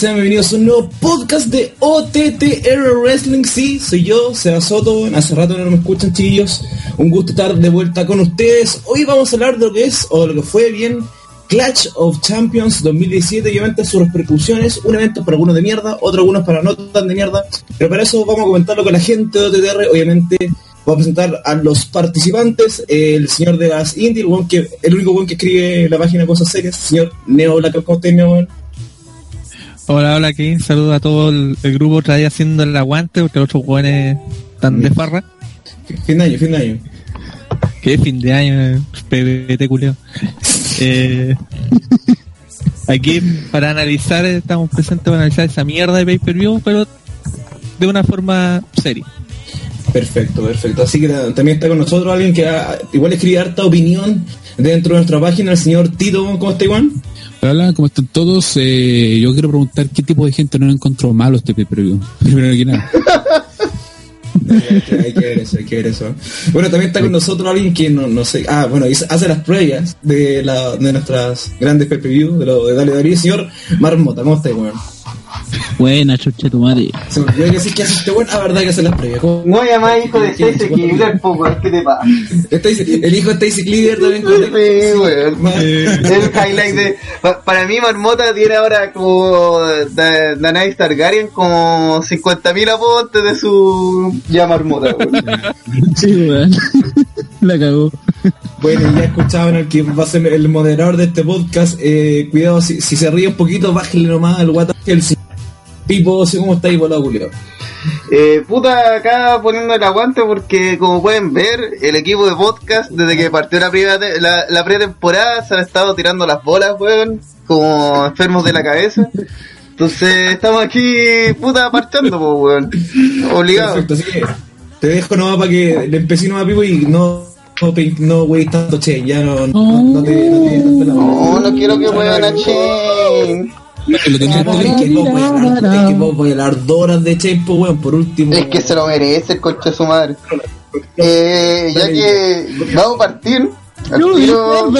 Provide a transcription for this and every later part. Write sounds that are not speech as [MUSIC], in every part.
Sean bienvenidos a un nuevo podcast de OTTR Wrestling. Sí, soy yo, Seba Soto. Hace rato no me escuchan, chiquillos. Un gusto estar de vuelta con ustedes. Hoy vamos a hablar de lo que es, o de lo que fue bien, Clash of Champions 2017 y obviamente sus repercusiones. Un evento para algunos de mierda, otro algunos para no tan de mierda. Pero para eso vamos a comentarlo con la gente de OTTR. Obviamente Voy a presentar a los participantes, el señor de las indie, el, el único buen que escribe la página Cosas Serias, señor Neo la ¿cómo? Hola, hola, aquí saludo a todo el, grupo otra vez haciendo el aguante porque los otros jóvenes están de farra. Fin de año, fin de año. ¿Qué fin de año? PBT culeo. Eh, aquí para analizar, estamos presentes para analizar esa mierda de pay-per-view, pero de una forma seria. Perfecto, perfecto. Así que también está con nosotros alguien que igual escribe harta opinión dentro de nuestra página, el señor Tito. ¿Cómo está, Iván? Hola, ¿cómo están todos? Eh, yo quiero preguntar qué tipo de gente no encontró malo este preview. Primero que nada. hay, que ver eso, hay que ver eso. Bueno, también está con nosotros alguien que no, no sé, ah, bueno, hace las previas de, la, de nuestras grandes PPV, de lo de Dale Darío, señor Marmota, ¿cómo está, bueno? Buena, chucha tu madre. Se me olvidó que decir que hace este bueno, la verdad que hace las previas. No llamáis hijo de Stacy Cleaver, poco, ¿qué te pasa? El hijo de Stacy Cleaver también. Sí, weón. El highlight de. Para mí, Marmota tiene ahora como. Danai Targaryen como 50.000 apodos de su. Ya Marmota, weón. Sí, weón. La cagó. Bueno, ya escuchaban al que va a ser el moderador de este podcast. Eh, cuidado, si, si, se ríe un poquito, bájale nomás al WhatsApp. El Pipo, ¿cómo estáis, volado, Julio? Eh, puta, acá poniendo el aguante porque, como pueden ver, el equipo de podcast, desde que partió la, la, la pretemporada, se han estado tirando las bolas, weón, como enfermos de la cabeza. Entonces, estamos aquí, puta, parchando, weón. Obligado. Perfecto, así que te dejo nomás para que le empecé a Pipo y no no, no wey tanto Che, ya no, no, no, te, no, te, no, te la no, no quiero que jueguen a Che. Es que, vos voy a hablar dos horas de Chain, weón, por último. Es que se lo merece el coche de su madre. Eh, ya que vamos a partir al tiro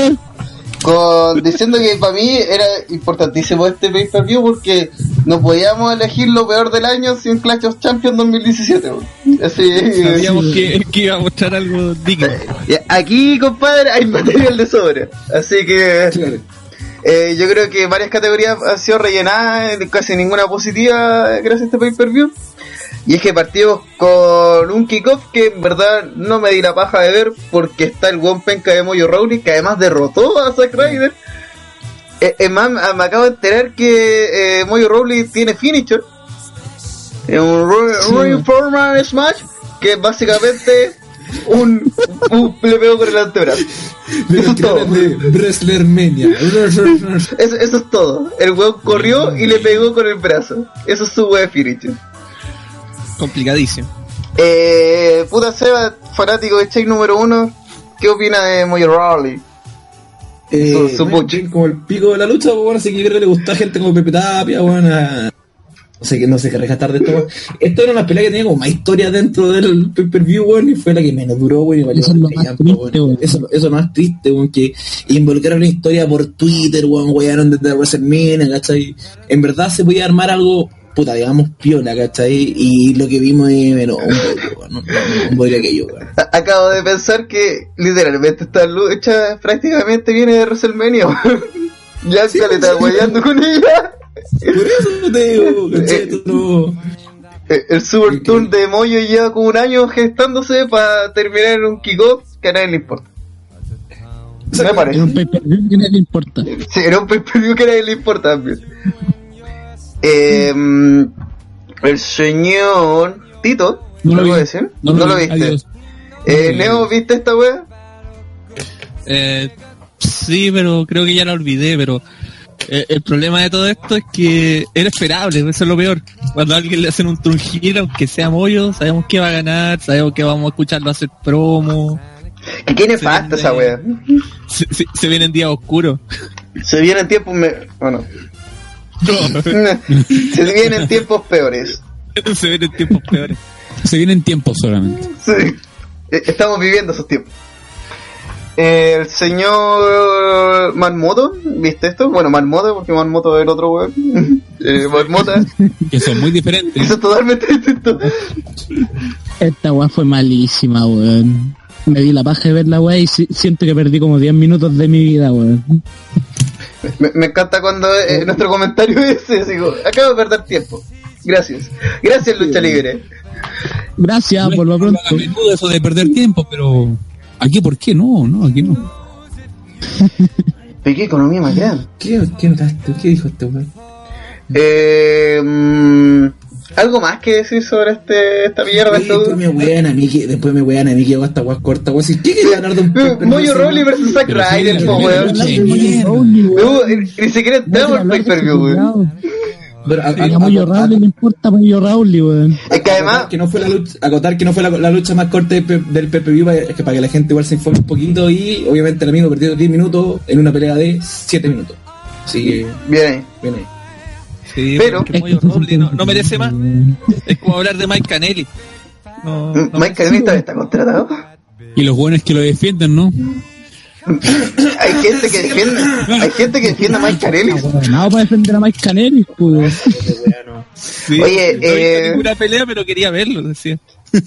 con, diciendo que para mí era importantísimo este pay per view porque no podíamos elegir lo peor del año sin Clash of Champions 2017. Así, [LAUGHS] Sabíamos que, que, iba a mostrar algo digno. Aquí, compadre, hay material de sobra. Así que. Eh, yo creo que varias categorías han sido rellenadas, casi ninguna positiva gracias a este pay-per-view. Y es que partimos con un kickoff que en verdad no me di la paja de ver porque está el penca de Moyo Rowley que además derrotó a Zack Ryder. Eh, es más, me acabo de enterar que eh, Moyo Rowley tiene finisher. Un Reformer Smash que básicamente un, un le pegó con el antebrazo. eso es todo. [LAUGHS] eso, eso, es todo. El weón corrió y le pegó con el brazo. Eso es su web finisher. Complicadísimo. Eh, puta Seba, fanático de Chain número uno, ¿qué opina de Moyo Rawley? Eh, su, su como el pico de la lucha, bueno, así que yo creo que le gusta gente como Pepe Tapia, bueno, no sé, no sé qué rescatar de esto. Esto era una pelea que tenía como más historia dentro del pay-per-view, weón, y fue la que menos duró, weón, y valió eso, es lo más triste, weón. Eso, eso es más triste, weón, que involucraron una historia por Twitter, weón, wearon desde WrestleMania, ¿cachai? En verdad se podía armar algo, puta, digamos, piola, ¿cachai? Y lo que vimos es, bueno, un bodrio, weón, un bodrio aquello, weón. Acabo de pensar que, literalmente, esta lucha prácticamente viene de WrestleMania, weón. [LAUGHS] Ya se le está guayando con ella. Por eso te digo, eh, eh, El Super Tour de Moyo lleva como un año gestándose para terminar en un kickoff que a nadie le importa. Me parece. Era un pay per view que a nadie le importa. Sí, era un pay per view que a nadie le importa eh, el señor Tito, ¿no lo, decir? No, lo, viste. Eh, Leo, ¿viste esta wea? Eh, sí, pero creo que ya la olvidé, pero eh, el problema de todo esto es que era esperable, eso es lo peor. Cuando a alguien le hacen un trujillo, aunque sea mollo, sabemos que va a ganar, sabemos que vamos a escucharlo hacer promo. ¿Qué tiene falta esa wea? Se, se, vienen días oscuros. Se vienen tiempos... Bueno. [LAUGHS] se vienen tiempos peores. se vienen tiempos peores. Se vienen tiempos solamente. Sí. E, estamos viviendo esos tiempos. Eh, el señor Marmoto, ¿viste esto? Bueno, Marmoto, porque Marmoto es el otro weón. [LAUGHS] eh, Marmota, Que son muy diferentes. [LAUGHS] eso es totalmente distinto. Esta weá fue malísima, weón. Me di la paja de ver la weá y si- siento que perdí como 10 minutos de mi vida, weón. Me, me encanta cuando eh, nuestro comentario es ese, digo, acabo de perder tiempo. Gracias. Gracias, Lucha Libre. Gracias, por lo pronto. eso de perder tiempo, pero aquí por qué no, no, aquí no. ¿Pero qué economía más grande? ¿Qué, qué notaste? ¿Qué dijo este weón? Eh, mm, ¿Algo más que decir sobre este esta mierda? Oye, Después me wean a mí que, después me wean a mí que hago esta weá corta, weón. Si, ¿Qué quería ganar de un Moyo Rawley versus Zack sí, Ryder, po, weón. ni siquiera entramos al pay-per-view, weón. Pero a- a- A Moyo le importa Moyo weón. Es que además, acotar que no fue la lucha, acotar que no fue la, la lucha más corta de del PPV pa- es que para que la gente igual se informe un poquito y obviamente el amigo perdió 10 minutos en una pelea de 7 minutos. Así que bien ahí. bien ahí. Sí, Pero- no, no merece más. Es como hablar de Mike Canelli. No, no Mike Canelli también está contratado. Y los buenos que lo defienden, ¿no? [COUGHS] Hay gente que defiende, hay gente que defiende a Mike Canelli. Nada para defender a Mike Canelli, pues. [LAUGHS] Sí, Oye, no eh, ninguna pelea, pero quería verlo, decía. [LAUGHS]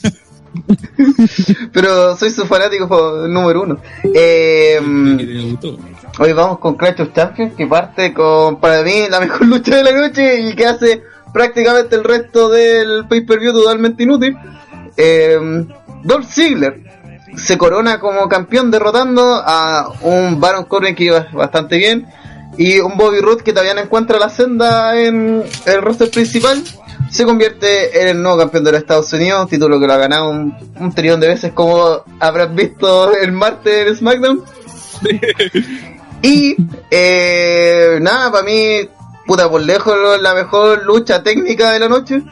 Pero soy su fanático fa- número uno. Eh, Que te debutó. hoy vamos con Clash of Champions, que parte con, para mí, la mejor [LAUGHS] lucha de la noche y que hace prácticamente el resto del pay-per-view totalmente inútil. Eh, Dolph Ziggler se corona como campeón derrotando a un Baron Corbin que iba bastante bien y un Bobby Roode que todavía no encuentra la senda en el roster principal se convierte en el nuevo campeón de los Estados Unidos, título que lo ha ganado un, un trillón de veces como habrás visto el martes en SmackDown. [LAUGHS] y eh, nada, para mí, puta, por lejos la mejor lucha técnica de la noche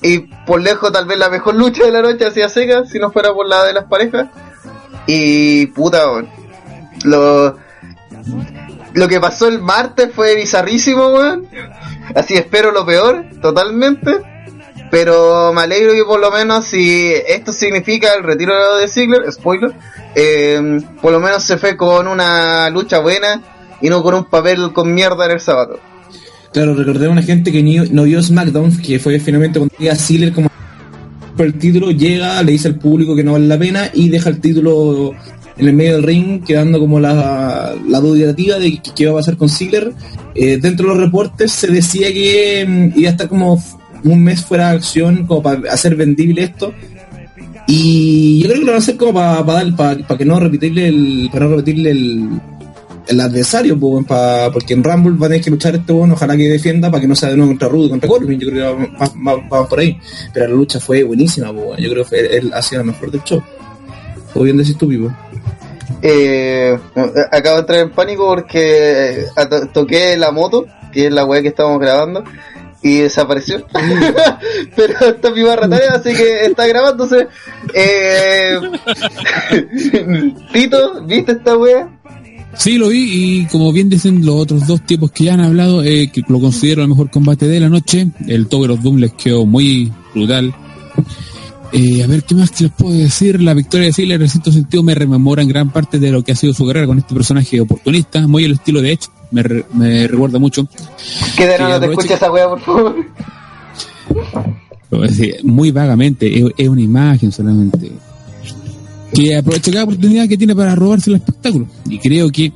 y por lejos tal vez la mejor lucha de la noche hacia seca, si no fuera por la de las parejas. Y puta, weón, lo, lo que pasó el martes fue bizarrísimo, weón. Así espero lo peor, totalmente. Pero me alegro que por lo menos si esto significa el retiro de Ziggler, spoiler, eh, por lo menos se fue con una lucha buena y no con un papel con mierda en el sábado. Claro, recordemos a una gente que ni- no vio SmackDown, que fue finalmente cuando llega Ziggler como el título, llega, le dice al público que no vale la pena y deja el título en el medio del ring, quedando como la, la dudativa de qué iba a pasar con Ziggler. Eh, dentro de los reportes se decía que mm, iba a estar como un mes fuera de acción, como para hacer vendible esto. Y yo creo que lo van a hacer como para, para, para, que no repetirle el, para no repetirle el, el adversario, pues, pa- porque en Rumble va a tener que luchar este bueno, ojalá que defienda para que no sea de nuevo contra Rudy, contra Corbin, yo creo que va- va- va- vamos por ahí. Pero la lucha fue buenísima, pues, yo creo que él ha sido la mejor del show. Todo bien decís tú, Pipo. Eh, acabo de entrar en pánico porque eh, to- toqué la moto, que es la weá que estábamos grabando, y desapareció. [LAUGHS] Pero está mi barra tarea, así que está grabándose. Eh, [LAUGHS] Tito, ¿viste esta weá? Sí, lo vi y como bien dicen los otros dos tipos que ya han hablado, eh, que lo considero el mejor combate de la noche. El Tower of Doom les quedó muy brutal. Eh, a ver, ¿qué más que les puedo decir? La victoria de Ziggler en cierto sentido me rememora en gran parte de lo que ha sido su carrera con este personaje oportunista, muy el estilo de Edge, me, re- me recuerda mucho. Que de no te escucha esa weá, por favor. Muy vagamente, es, es una imagen solamente. Que aprovecha cada oportunidad que tiene para robarse el espectáculo. Y creo que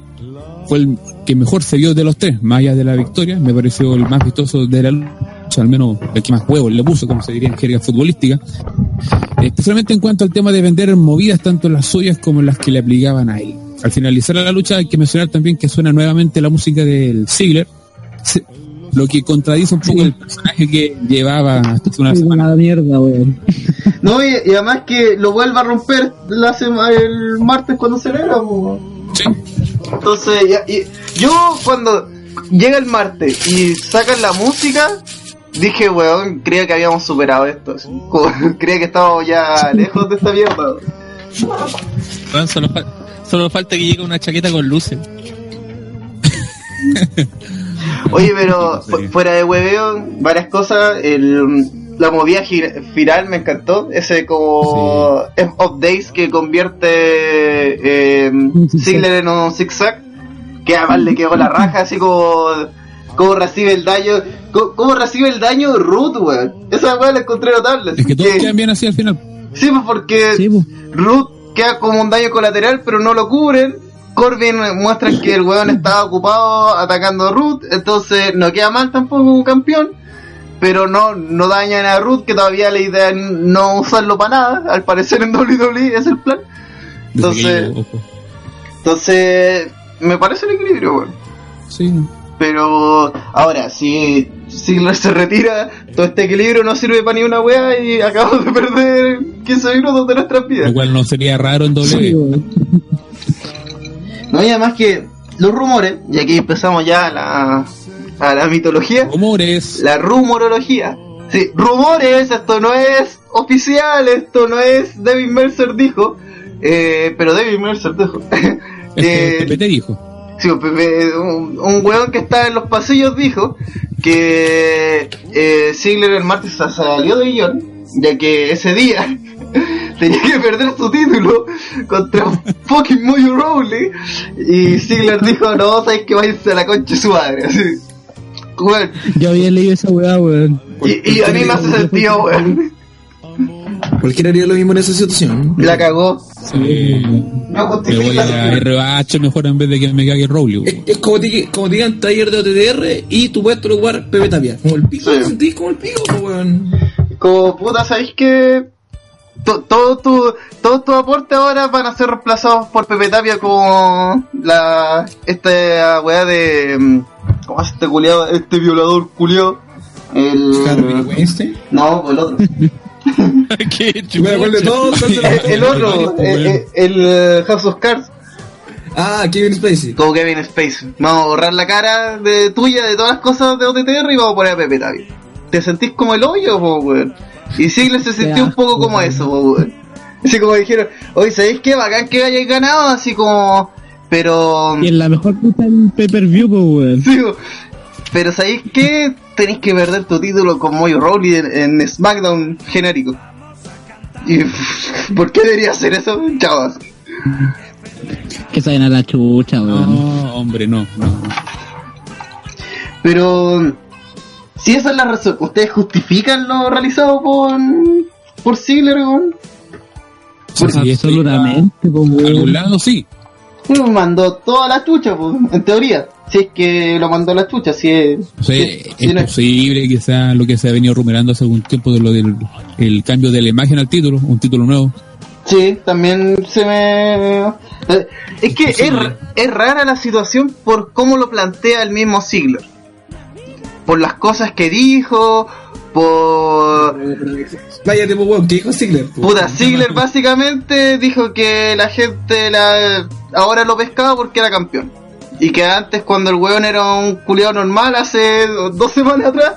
fue el que mejor se vio de los tres, más allá de la victoria, me pareció el más vistoso de la lucha, al menos el que más huevos le puso, como se diría en jerga futbolística. Especialmente en cuanto al tema de vender movidas, tanto las suyas como las que le aplicaban a él. Al finalizar la lucha hay que mencionar también que suena nuevamente la música del Ziggler, lo que contradice un poco el personaje que llevaba hasta hace una semana. mierda, weón. No, y, y además que lo vuelva a romper la sema- el martes cuando celebra, po. Sí. Entonces, ya- y- yo cuando llega el martes y sacan la música, dije, weón, creía que habíamos superado esto. [LAUGHS] creía que estábamos ya [LAUGHS] lejos de esta mierda. Weón, solo, fal- solo falta que llegue una chaqueta con luces. Oye, pero [LAUGHS] fu- fuera de hueveo, varias cosas. El, la movida gir- viral me encantó. Ese como F of Days que convierte eh. Ziggler en un zigzag. Que además le quedó la raja, así como. Como recibe el daño. co- Cómo recibe el daño Root, weón. Esa weón la encontré notable. Es que todos Que- quedan bien así al final. Sí, pues porque Sí, pues. Root queda como un daño colateral, pero no lo cubren. Corbin muestra que el weón estaba ocupado atacando a Root, entonces no queda mal tampoco como campeón. Pero no, no dañan a Root, que todavía la idea es no usarlo para nada. Al parecer en [LAUGHS] WWE es el plan. Entonces-. Entonces, me parece el equilibrio, weón. Sí, no. Pero ahora, si Ziggler se retira, todo este equilibrio no sirve para ni una wea y acabamos de perder 15 minutos de nuestras vidas. Lo cual no sería raro en doble. Sí. No, y además que los rumores, y aquí empezamos ya la, a la mitología, Rumores. la rumorología. Sí, rumores, esto no es oficial, esto no es David Mercer dijo, eh, pero David Mercer dijo [LAUGHS] Pepe te dijo. sí, un, un, un weón que está en los pasillos dijo que eh, Ziggler el martes sa- salió de guion, ya que ese día [LAUGHS] tenía que perder su título contra [LAUGHS] fucking Mojo Rowley y Ziggler dijo, no, sabes que váyanse a la concha de su madre. Así. Weón, Yo había leído esa weá, weón. y, y a mí me hace sentido, weón. Cualquiera haría lo mismo en esa situación. La cagó. Sí. No Me voy justifica. a RH mejor en vez de que me cague Rowley. Es, es como, te, como te digan taller de OTTR y tú puedes jugar Pepe Tapia. Como el pico, Sí. te sentís como el pico, pues, weón. Como puta, ¿sabéis que to- todo tu, todos tus aportes ahora van a ser reemplazados por Pepe Tapia como la esta weá de mm, ¿cómo es este culiado? Este violador culiado. El Harvey Weinstein. No, pues el otro. [LAUGHS] Qué Me acuerdo de chucha. todo. entonces- el, otro, el, el- eh, House of Cards, Ah, Kevin Spacey. como Kevin Space. Vamos a borrar la cara de tuya de todas las cosas de OTTR y vamos a poner a Pepe Tapia. ¿Te sentís como el hoyo, po, weón? Y Ziggler se sintió un poco como eso, po, weón. Así como dijeron, oye, ¿sabéis qué? Bacán que hayáis ganado, así como... Pero... Y en la mejor puta del pay-per-view, pues, weón. Digo, pero ¿sabéis qué? Tenéis que perder tu título con Mojo Rawley en, en SmackDown genérico. ¿Y [LAUGHS] por qué debería hacer eso, chavos? Que salen a la chucha, weón. No, hombre, no. no. Pero... Si esa es la razón, ¿ustedes justifican lo realizado por... por Ziggler, weón? Sí, sí, Absolutamente, pues, iba A algún lado sí. Mandó toda la chucha, pues, en teoría. Si es que lo mandó la chucha, si es... O sea, si- si es posible que sea lo que se ha venido rumoreando hace algún tiempo de lo del el cambio de la imagen al título, un título nuevo. Sí, también se me... eh, Es que es, es rara la situación por cómo lo plantea el mismo Ziggler. Por las cosas que dijo, por... Váyate, pues, weón, ¿qué dijo Ziggler? Puta, Ziggler básicamente dijo que la gente la ahora lo pescaba porque era campeón. Y que antes cuando el weón era un culiado normal, hace dos semanas atrás,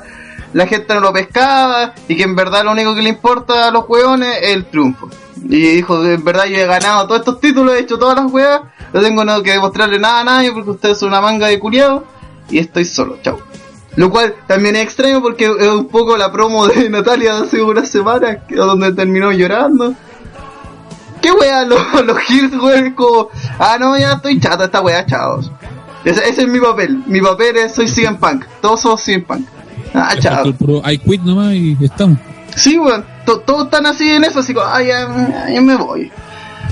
la gente no lo pescaba y que en verdad lo único que le importa a los weones es el triunfo. Y dijo, en verdad yo he ganado todos estos títulos, he hecho todas las weas, no tengo nada que demostrarle nada a nadie porque ustedes son una manga de culiados y estoy solo, chao. Lo cual también es extraño porque es un poco la promo de [LAUGHS] Natalia de hace unas semanas, donde terminó llorando. ¿Qué wea los, [LAUGHS] los Hills, weón? Como, ah, no, ya estoy chata esta wea, chavos. Ese, ese es mi papel. Mi papel es soy CM Punk. Todos somos CM Punk. Ah, el puro I quit nomás y estamos. Sí, weón. To- Todos están así en eso, así como, ah, ya, ya me voy.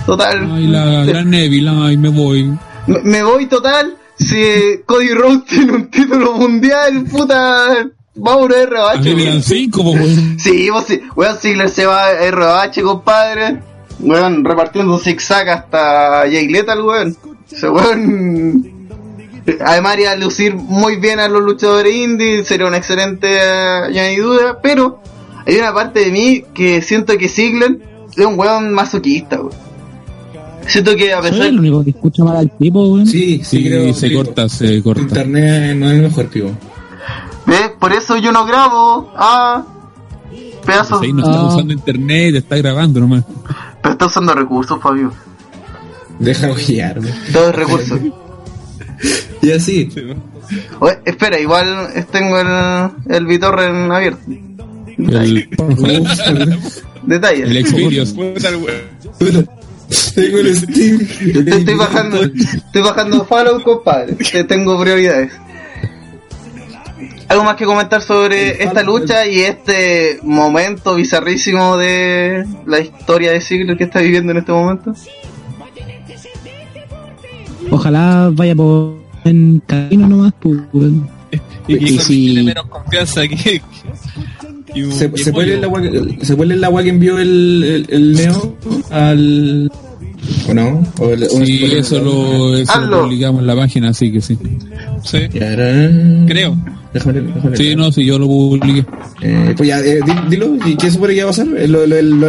Total. Ay, la gran Neville, ay, me voy. Me, me voy total. Si Cody Rhodes tiene un título mundial, puta. Vamos a A ROH. dan weón. cinco, weón. Sí, vos sí. Weón, Ziggler se va a ROH, compadre. Weón, repartiendo zigzag hasta Jay Lethal, weón. Ese weón. Además, haría lucir muy bien a los luchadores indies. Sería un excelente, hay duda. Pero hay una parte de mí que siento que Ziggler es un weón masoquista, weón. Siento que a Soy pesar. el único que escucha mal al tipo. Sí, sí, Sí, creo se corta, se corta. Internet no es el mejor, pico. ¿Ves? Por eso yo no grabo. Ah. Pedazos. Sí, no está Ah. usando internet, está grabando nomás. Pero está usando recursos, Fabio. Déjalo guiarme. Todo es recursos. [LAUGHS] Y así. Oye, espera, igual tengo el, el Vitorren abierto. El, [LAUGHS] Detalles. el. [LAUGHS] Tengo el Steam. Te estoy bajando, estoy bajando Fallout, compadre. Que tengo prioridades. ¿Algo más que comentar sobre esta lucha y este momento bizarrísimo de la historia de siglo que está viviendo en este momento? Ojalá vaya por en camino nomás, pues. Y, y, Y si- menos confianza que. Un- Se, que se puede leer pollo. el agua que, se puede el agua que envió el, el, el Neo al. ¿O no? O el- Sí, eso lo, eso Hazlo. lo publicamos en la página, así que sí. Sí, creo. Déjame déjame Sí, no, sí, yo lo publiqué. Eh, pues ya, eh, di- dilo, ¿y qué supone que va a pasar? ¿Lo, lo, lo?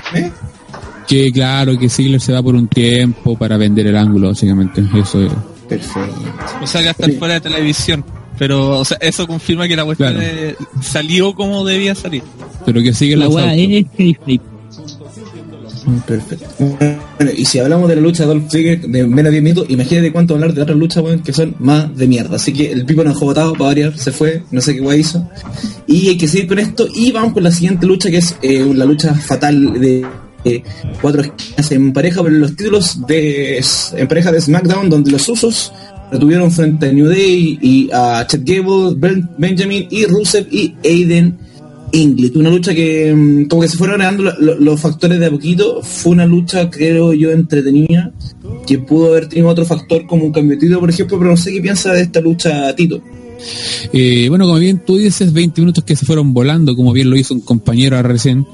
Que claro, que Ziggler se va por un tiempo para vender el ángulo, básicamente. Eso es. Perfecto. O sea, que hasta fuera de televisión. Pero, o sea, eso confirma que la cuestión Claro. eh, salió como debía salir. Pero que sigue La weá es kayfabe. Perfecto. Bueno, y si hablamos de la lucha de Dolph Ziggler de menos de 10 minutos, imagínate cuánto hablar de otras luchas, weón, que son más de mierda. Así que el Pipo nos dejó botado para variar, se fue, no sé qué guay hizo. Y hay que seguir con esto. Y vamos con la siguiente lucha, que es eh, la lucha fatal de eh, cuatro esquinas en pareja por los títulos de en pareja de SmackDown, donde los usos retuvieron frente a New Day y a Chad Gable, Ben- Benjamin y Rusev y Aiden Ingrid. Una lucha que mm, como que se fueron agregando lo- lo- los factores de a poquito. Fue una lucha, creo yo, entretenida. Que pudo haber tenido otro factor como un cambio de título, por ejemplo, pero no sé qué piensa de esta lucha Tito. Eh, bueno, como bien tú dices, 20 minutos que se fueron volando, como bien lo hizo un compañero recién.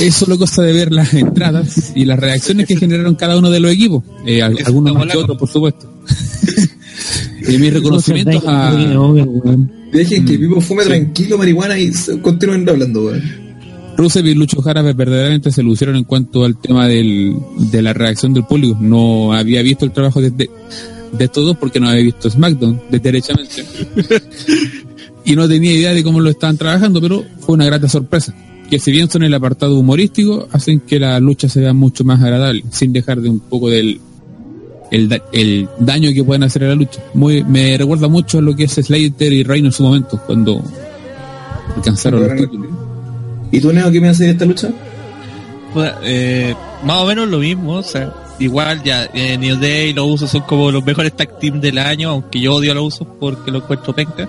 Es solo cosa de ver las entradas y las reacciones que generaron cada uno de los equipos. Eh, algunos más que otros, por supuesto. [LAUGHS] y mis [LAUGHS] reconocimientos a... Dejen que Pipo fume tranquilo marihuana y continúen hablando, weón. Rusev y Lucho Jara verdaderamente se lucieron en cuanto al tema del, de la reacción del público. No había visto el trabajo de, de, estos dos porque no había visto SmackDown, de derechamente. [LAUGHS] y no tenía idea de cómo lo estaban trabajando, pero fue una grata sorpresa. Que si bien son el apartado humorístico, hacen que la lucha se vea mucho más agradable, sin dejar de un poco del el, da- el daño que pueden hacer a la lucha. Muy, me recuerda mucho a lo que es Slater y Reino en su momento, cuando alcanzaron los títulos. ¿Y tú, Neo, qué me haces de esta lucha? Puta, eh, más o menos lo mismo, o sea, igual ya eh, New Day y los usos son como los mejores tag team del año, aunque yo odio a los usos porque lo encuentro penca.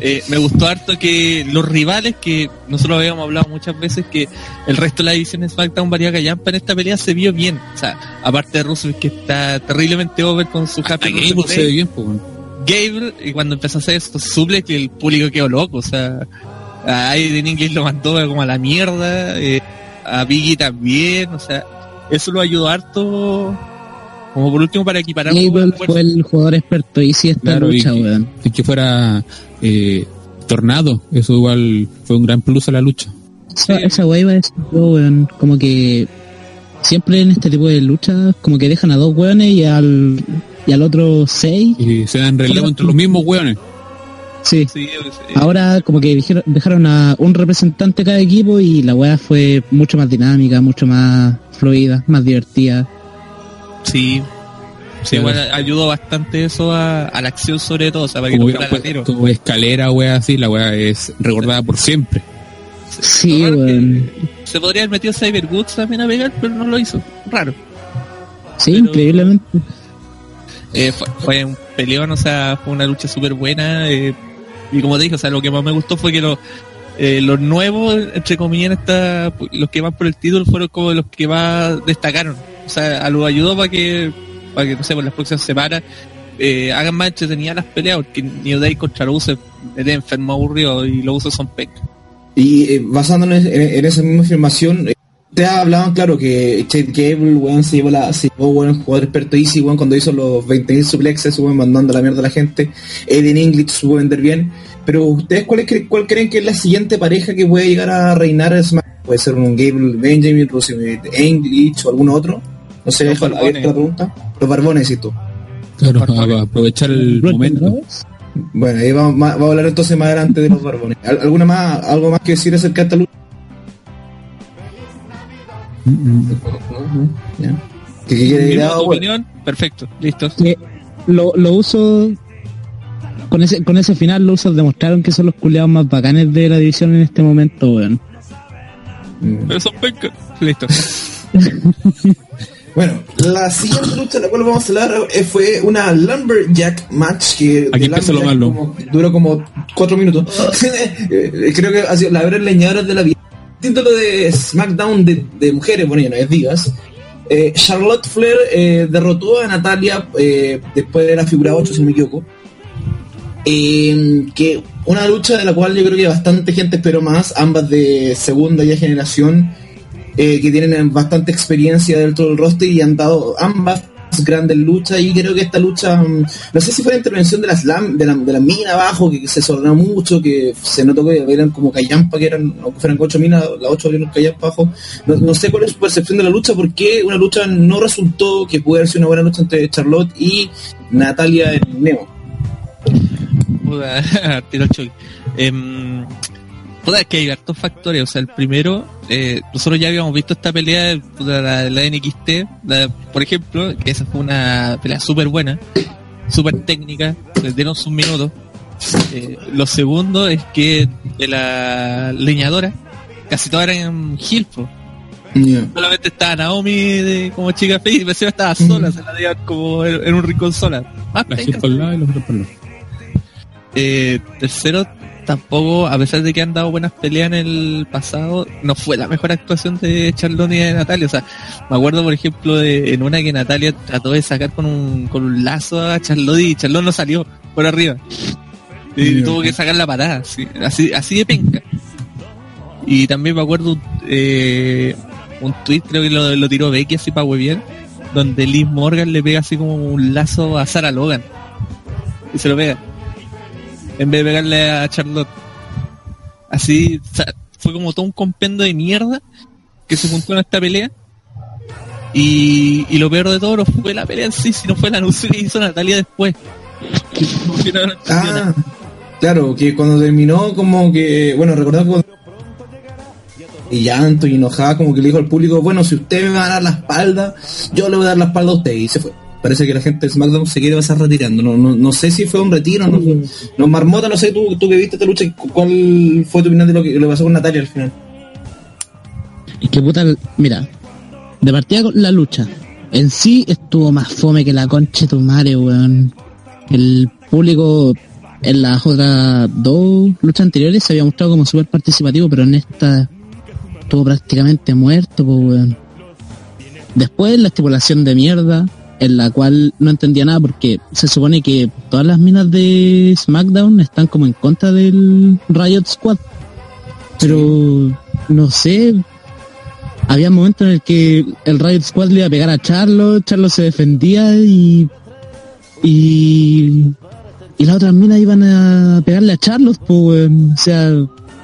Eh, me gustó harto que los rivales que nosotros habíamos hablado muchas veces que el resto de la división de SmackDown varía callampa en esta pelea se vio bien, o sea, aparte de Russell que está terriblemente over con su Happy Gable Birthday, se ve bien, pues, bueno. Gable, y cuando empezó a hacer estos suplex, que el público quedó loco, o sea, a Aiden English lo mandó como a la mierda, eh, a Biggie también, o sea, eso lo ayudó harto, como por último para equiparar Gable fue el jugador experto y si esta Claro, lucha, weón. y que fuera eh, Tornado, eso igual fue un gran plus a la lucha. Esa, esa weá iba a decir yo, weón. Como que siempre en este tipo de luchas, como que dejan a dos weones y al, y al otro seis. Y se dan relevo entre los mismos hueones. Sí. Sí, eh, Ahora como que dijeron- dejaron a un representante cada equipo y la weá fue mucho más dinámica, mucho más fluida, más divertida. sí. Sí, igual ayudó bastante eso a, a la acción sobre todo, o sea, para que Como no fuera escalera, wea así, la wea es recordada por siempre. Sí, weón. Se podría haber metido Cyber Goods también a pegar, pero no lo hizo. Raro. Sí, pero- increíblemente. Eh, fue, fue un peleón, o sea, fue una lucha súper buena. eh, y como te dije, o sea, lo que más me gustó fue que los, eh, los nuevos, entre comillas, esta, los que van por el título fueron como los que más destacaron. O sea, a lo ayudó para que, para que, no sé, por las próximas semanas eh, hagan más entretenidas las peleas, porque New Day contra los usos es enfermo aburrido y los usos son pecas. Y eh, basándonos en, en esa misma afirmación, te hablaban, claro, que Chad Gable, weón, se llevó la, se llevó, weón, jugador experto Easy, weón, cuando hizo los 20.000 suplexes, weón, mandando a la mierda a la gente. Eden English supo vender bien. Pero ustedes, ¿cuál, es, cuál creen que es la siguiente pareja que puede llegar a reinar a SmackDown? Puede ser un Gable Benjamin, Rusev English o algún otro. No sé, Los dejo la pregunta. Los barbones, y tú. Claro, aprovechar el momento. Bueno, ahí vamos, vamos a hablar entonces más adelante de los barbones. ¿Al- ¿Alguna más, algo más que decir acerca de esta lucha? Mm, mm. ¿Ya? ¿Que, que quiere Mi ir a- bueno. opinión, perfecto, listo. que lo, lo uso con ese con ese final los usos demostraron que son los culiados más bacanes de la división en este momento weón Mm. Pero son pencas. Listo. [LAUGHS] Bueno, la siguiente lucha de la cual vamos a hablar eh, fue una Lumberjack match que Aquí empezó lo malo. como- duró como cuatro minutos. [LAUGHS] Eh, Creo que ha sido la verdad leñadora de la vida. Título de SmackDown de, de mujeres, bueno, ya no es divas. Eh, Charlotte Flair eh, derrotó a Natalia eh, después de la figura 8, si no me equivoco. Eh, que una lucha de la cual yo creo que bastante gente esperó más, ambas de segunda ya generación, que tienen bastante experiencia dentro del roster y han dado ambas grandes luchas y creo que esta lucha, mm, no sé si fue la intervención de las lam- de la, de la mina abajo, que, se desordenó mucho, que se notó que eran como callampa, que eran, aunque fueran ocho minas, las ocho abrieron callampa abajo. No, sé cuál es su percepción de la lucha, porque una lucha no resultó que pudiera sido una buena lucha entre Charlotte y Natalia en Neo. [LAUGHS] puta, es que hay hartos factores. O sea, el primero, eh, nosotros ya habíamos visto esta pelea, puta, la, la NXT, la- por ejemplo, que esa fue una pelea súper buena, súper técnica, les dieron sus minutos. Eh, lo segundo es que de la leñadora, casi todas eran heel, po. Solamente estaba Naomi de, como chica feliz, y encima estaba sola, se la dieron como en, en un rincón sola. Más La por el lado y los otros por el lado. eh, tercero, tampoco, a pesar de que han dado buenas peleas en el pasado, no fue la mejor actuación de Charlotte y de Natalia. O sea, me acuerdo, por ejemplo, de, en una que Natalia trató de sacar con un, con un lazo a Charlotte y Charlotte no salió por arriba. Y tuvo que sacar la patada, así, así, así de penca. Y también me acuerdo eh, un tweet, creo que lo, lo tiró Becky así para hueviar, donde Liz Morgan le pega así como un lazo a Sarah Logan. Y se lo pega en vez de pegarle a Charlotte. Así, o sea, fue como todo un compendo de mierda que se juntó en esta pelea. Y, y lo peor de todo no fue la pelea en sí, sino fue el anuncio que hizo Natalia después. Ah, claro, que cuando terminó, como que, bueno, recordad que cuando. Y llanto y enojada, como que le dijo al público: Bueno, si usted me va a dar la espalda, yo le voy a dar la espalda a usted. Y se fue. Parece que la gente de SmackDown se quiere pasar retirando. No, no, no sé si fue un retiro, no, no Marmota, no sé, tú, tú que viste esta lucha, ¿cuál fue tu opinión de lo que, que pasó con Natalia al final? Es que puta, mira, de partida con la lucha, en sí estuvo más fome que la concha de tu madre, weón. El público en las otras dos luchas anteriores se había mostrado como súper participativo, pero en esta estuvo prácticamente muerto, pues, weón. Después la estipulación de mierda, en la cual no entendía nada porque se supone que todas las minas de SmackDown están como en contra del Riot Squad. Pero no sé, había momentos en el que el Riot Squad le iba a pegar a Charlo, Charlo se defendía y y y las otras minas iban a pegarle a Charlos, pues o sea,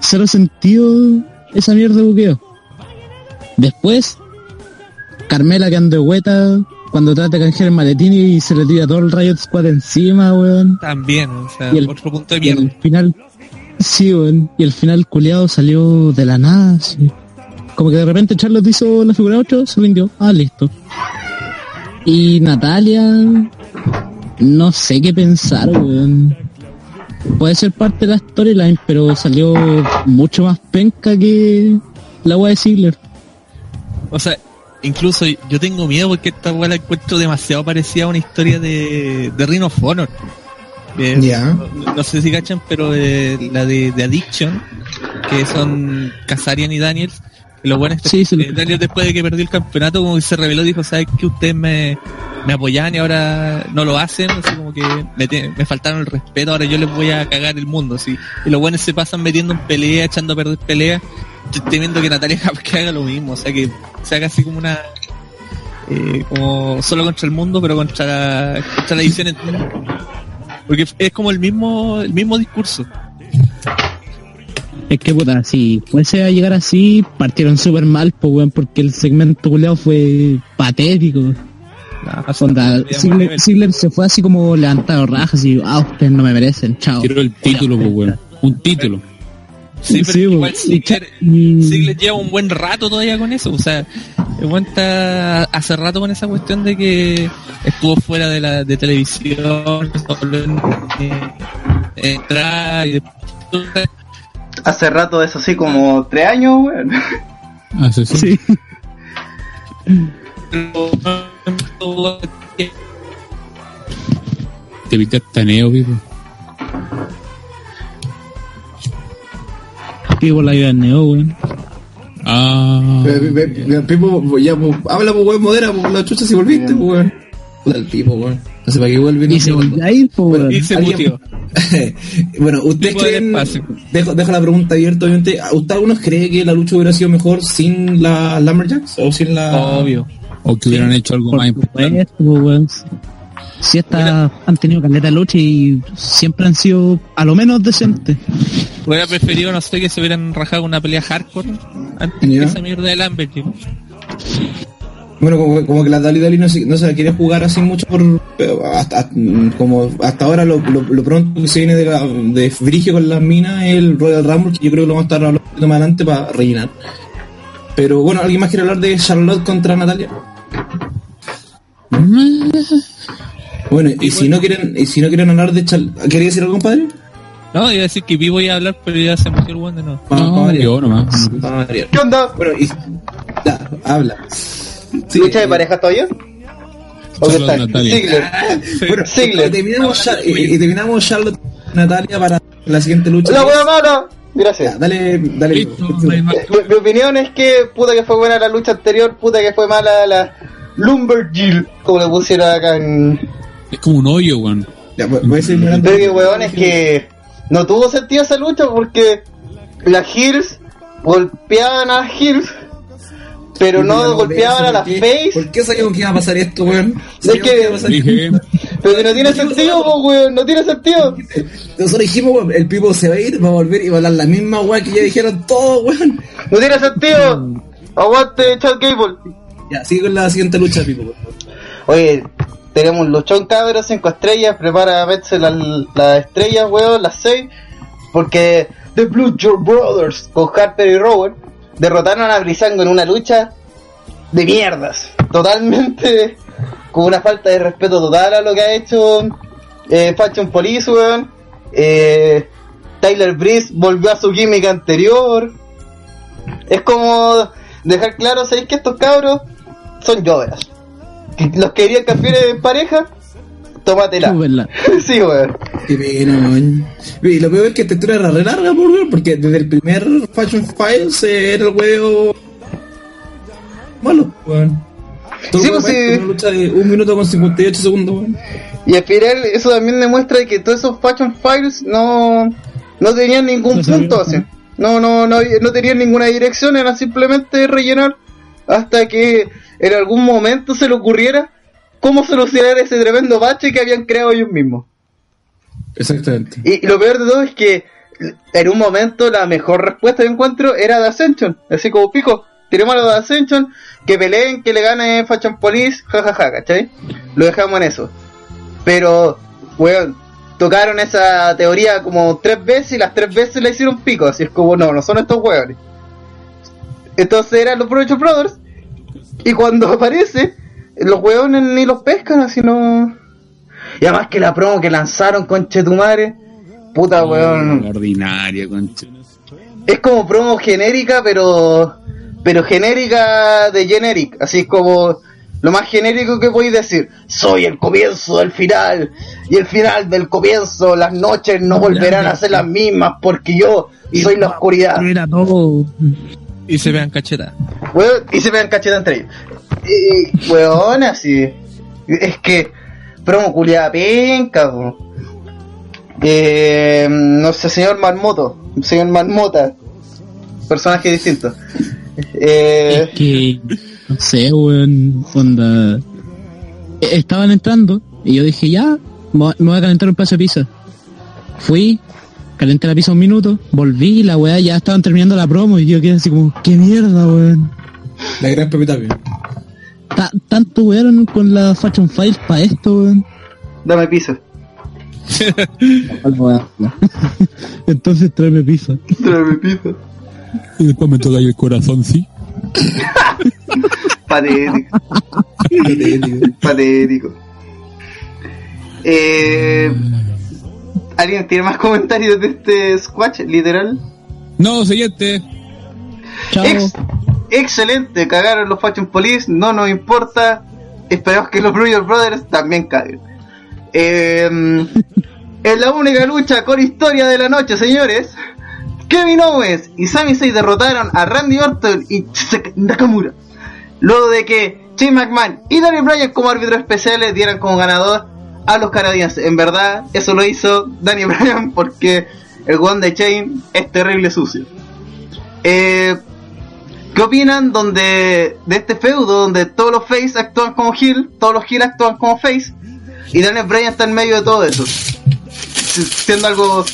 cero sentido esa mierda de buqueo. Después, Carmela que anda de hueta cuando trata de canjear el maletín y se le tira todo el Riot Squad encima, weón. También, o sea, Y el- otro punto de Y mierda. al final, sí, weón. Y al final culiado salió de la nada, así. Como que de repente Charlotte hizo la figura 8, se rindió. Ah, listo. Y Natalia, no sé qué pensar, weón. Puede ser parte de la storyline, pero salió mucho más penca que la wea de Ziggler. O sea, incluso yo tengo miedo porque esta weá la encuentro demasiado parecida a una historia de, de Ring of Honor. Eh, Ya. no, no sé si cachan, pero eh, la de, de Addiction, que son Kazarian y Daniels. que Los buenos Sí, sí, lo- eh, Daniel después de que perdió el campeonato como que se reveló dijo, sabes que ustedes me, me apoyaban y ahora no lo hacen, así como que me, te- me faltaron el respeto, ahora yo les voy a cagar el mundo, así. Y los buenos se pasan metiendo en pelea, echando a perder pelea, temiendo que Natalia que haga lo mismo, o sea que sea casi como una eh, como solo contra el mundo, pero contra la, contra la edición entera. Porque es como el mismo, el mismo discurso. Es que puta, si fuese a llegar así, partieron súper mal, pues weón, porque el segmento culiado fue patético. Ziggler, Ziggler se fue así como levantado rajas y ah, ustedes no me merecen, chao. Quiero el título, pues, weón. Un título. Sí, pero Sí, igual Ziggler, Ziggler lleva un buen rato todavía con eso. O sea, está hace rato con esa cuestión de que estuvo fuera de la de televisión, entrar y después- Hace rato, eso sí, como tres años, weón. Asesino. Sí. [LAUGHS] Te pintaste a Neo, Pipo. La vida en Neo, weón. Ah. Pipo, ya, pues, habla, pues, weón, modera, pues, la chucha si volviste, pues, weón. Puta el Pipo, weón. No sé para qué vuelve. Y se volvió po, weón. Y se ¿Alguien- mutió. [LAUGHS] bueno, ¿ustedes creen, dejo, dejo la pregunta abierta, obviamente, ¿usted algunos cree que la lucha hubiera sido mejor sin la Lumberjacks o sin la... Obvio. O que hubieran hecho algo Por más importante. weón. Si estas han tenido caleta de lucha y siempre han sido a lo menos decentes. Hubiera preferido, no sé, que se hubieran rajado una pelea hardcore antes Ya. que esa mierda de Lambert. tío. Bueno, como, como que la Dali Dali no se, no se quiere jugar así mucho por hasta, como hasta ahora lo, lo, lo pronto que se viene de, la, de Frigio con las minas es el Royal Rumble que yo creo que lo vamos a estar hablando un poquito más adelante para rellenar pero bueno ¿alguien más quiere hablar de Charlotte contra Natalia? Bueno y si no quieren y si no quieren hablar de Charlotte ¿quería decir algo compadre? No, iba a decir que vivo iba a hablar, pero ya se murió el pa No, variar. yo nomás. ¿Qué onda? bueno y ya, habla Sí, ¿Lucha de pareja todavía? ¿O qué tal? Ziggler. [LAUGHS] Bueno, Ziggler. y terminamos, y, y terminamos Charlotte Natalia para la siguiente lucha. La buena mala. Ya, Gracias. dale, dale. Listo, no mi opinión es que puta que fue buena la lucha anterior, puta que fue mala la Lumberjill, como le pusieron acá en... Es como un hoyo, weón. Pero que weón es que no tuvo sentido esa lucha porque las Hills golpeaban a las Hills, pero no no, golpeaban a las ¿por qué? Face, ¿Por qué sabíamos que iba a pasar esto, weón? Es que- iba a pasar esto. Dije, pero que no tiene sentido, po, weón, no tiene sentido. Nosotros dijimos, weón, el Pipo se va a ir, va a volver y va a hablar la misma weá que ya dijeron todos, weón. No tiene sentido. Aguante, Chad Gable. Ya, sigue con la siguiente lucha, Pipo. Oye, tenemos un luchón cabros, 5 estrellas, prepara a verse las las estrellas, weón, las 6, porque The Blue Joe Brothers con Harper y Rowan derrotaron a Brisango en una lucha de mierdas, totalmente [LAUGHS] con una falta de respeto total a lo que ha hecho eh, Fashion Police, weón. Eh, Tyler Breeze volvió a su química anterior. Es como dejar claro, ¿sabéis que estos cabros son lloveras? [LAUGHS] Los que querían campeones en pareja, tómatela. [LAUGHS] Sí, weón. Qué pena, weón. Y lo peor es que esta historia era re larga, por weón, porque desde el primer Fashion Files eh, era el weón malo, weón. Todo Sí, pues, sí. Una lucha de un minuto con 58 segundos, weón. Y al final eso también demuestra que todos esos Fashion Files no, no tenían ningún No punto así. No, no, no, no tenían ninguna dirección, era simplemente rellenar hasta que en algún momento se le ocurriera cómo solucionar ese tremendo bache que habían creado ellos mismos. Exactamente. Y, y lo peor de todo es que en un momento la mejor respuesta que encuentro era de Ascension. Así como pico, tiremos a los de Ascension, que peleen, que le gane Fashion Police, jajaja, ¿cachai? Lo dejamos en eso. Pero, weón, tocaron esa teoría como tres veces y las tres veces la hicieron pico. Así es como, no, no son estos weones. Entonces eran los Provecho Brothers. Y cuando [LAUGHS] aparece, los weones ni los pescan, así no. Y además que la promo que lanzaron con Chetumare, puta weón. Ordinaria, concha. Es como promo genérica, pero. Pero genérica de generic. Así es como. Lo más genérico que podéis decir. Soy el comienzo del final. Y el final del comienzo. Las noches no volverán a ser las mismas. Porque yo soy la oscuridad. Era todo. Y se vean cachetadas. Weón, y se vean cacheta entre ellos. Y, weón, así. Es que, promo culiada penca, po. Eh, no sé, señor Marmoto. Señor Marmota. Personaje distinto. Eh, Es que, no sé, weón, onda. Eh, Estaban entrando y yo dije, ya, me voy me voy a calentar un paso de pizza. Fui, calenté la pizza un minuto, volví y la weá ya estaban terminando la promo y yo quedé así como, qué mierda, weón. La gran Pepe Tapia. Ta- tanto weón con la Fashion Files para esto, weón. dame piso. [LAUGHS] Entonces tráeme pizza. Dame piso. Y después me toca ahí el corazón, sí. [LAUGHS] Patético. Patético. Eh, ¿Alguien tiene más comentarios de este squash, literal? No, siguiente. Chao. Ex, excelente, cagaron los Fashion Police, no nos importa, esperamos que los Blues Brothers también caguen. [LAUGHS] Eh, en la única lucha con historia de la noche, señores, Kevin Owens y Sami Zayn derrotaron a Randy Orton y Shinsuke Nakamura. Luego de que Shane McMahon y Daniel Bryan como árbitros especiales dieran como ganador a los canadienses. En verdad, eso lo hizo Daniel [LAUGHS] Bryan porque el one de Shane es terrible sucio. Eh, ¿Qué opinan donde, de este feudo donde todos los face actúan como heel, todos los heel actúan como face y Daniel Bryan está en medio de todo eso? Siendo algo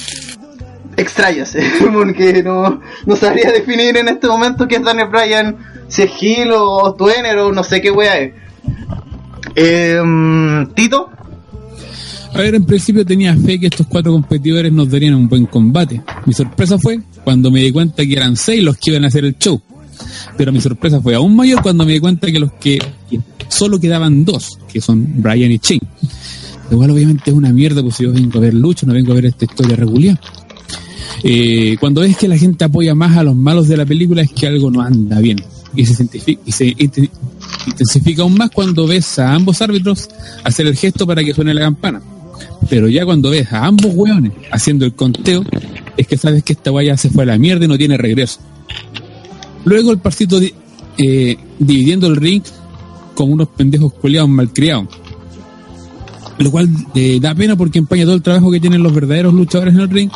extraño, ¿sí? [LAUGHS] porque no, no sabría definir en este momento qué es Daniel Bryan, si es heel o Twenner o no sé qué wea es. Eh, Tito, A ver, en principio tenía fe que estos cuatro competidores nos darían un buen combate. Mi sorpresa fue cuando me di cuenta que eran seis los que iban a hacer el show. Pero mi sorpresa fue aún mayor cuando me di cuenta que los que solo quedaban dos, que son Brian y Shane. Igual obviamente es una mierda, pues si yo vengo a ver lucha, no vengo a ver esta historia regular. Eh, cuando ves que la gente apoya más a los malos de la película es que algo no anda bien. Y se, intensifica aún más cuando ves a ambos árbitros hacer el gesto para que suene la campana. Pero ya cuando ves a ambos hueones haciendo el conteo, es que sabes que esta guaya se fue a la mierda y no tiene regreso. Luego el parcito di- eh, dividiendo el ring con unos pendejos culiados malcriados. Lo cual eh, da pena porque empaña todo el trabajo que tienen los verdaderos luchadores en el ring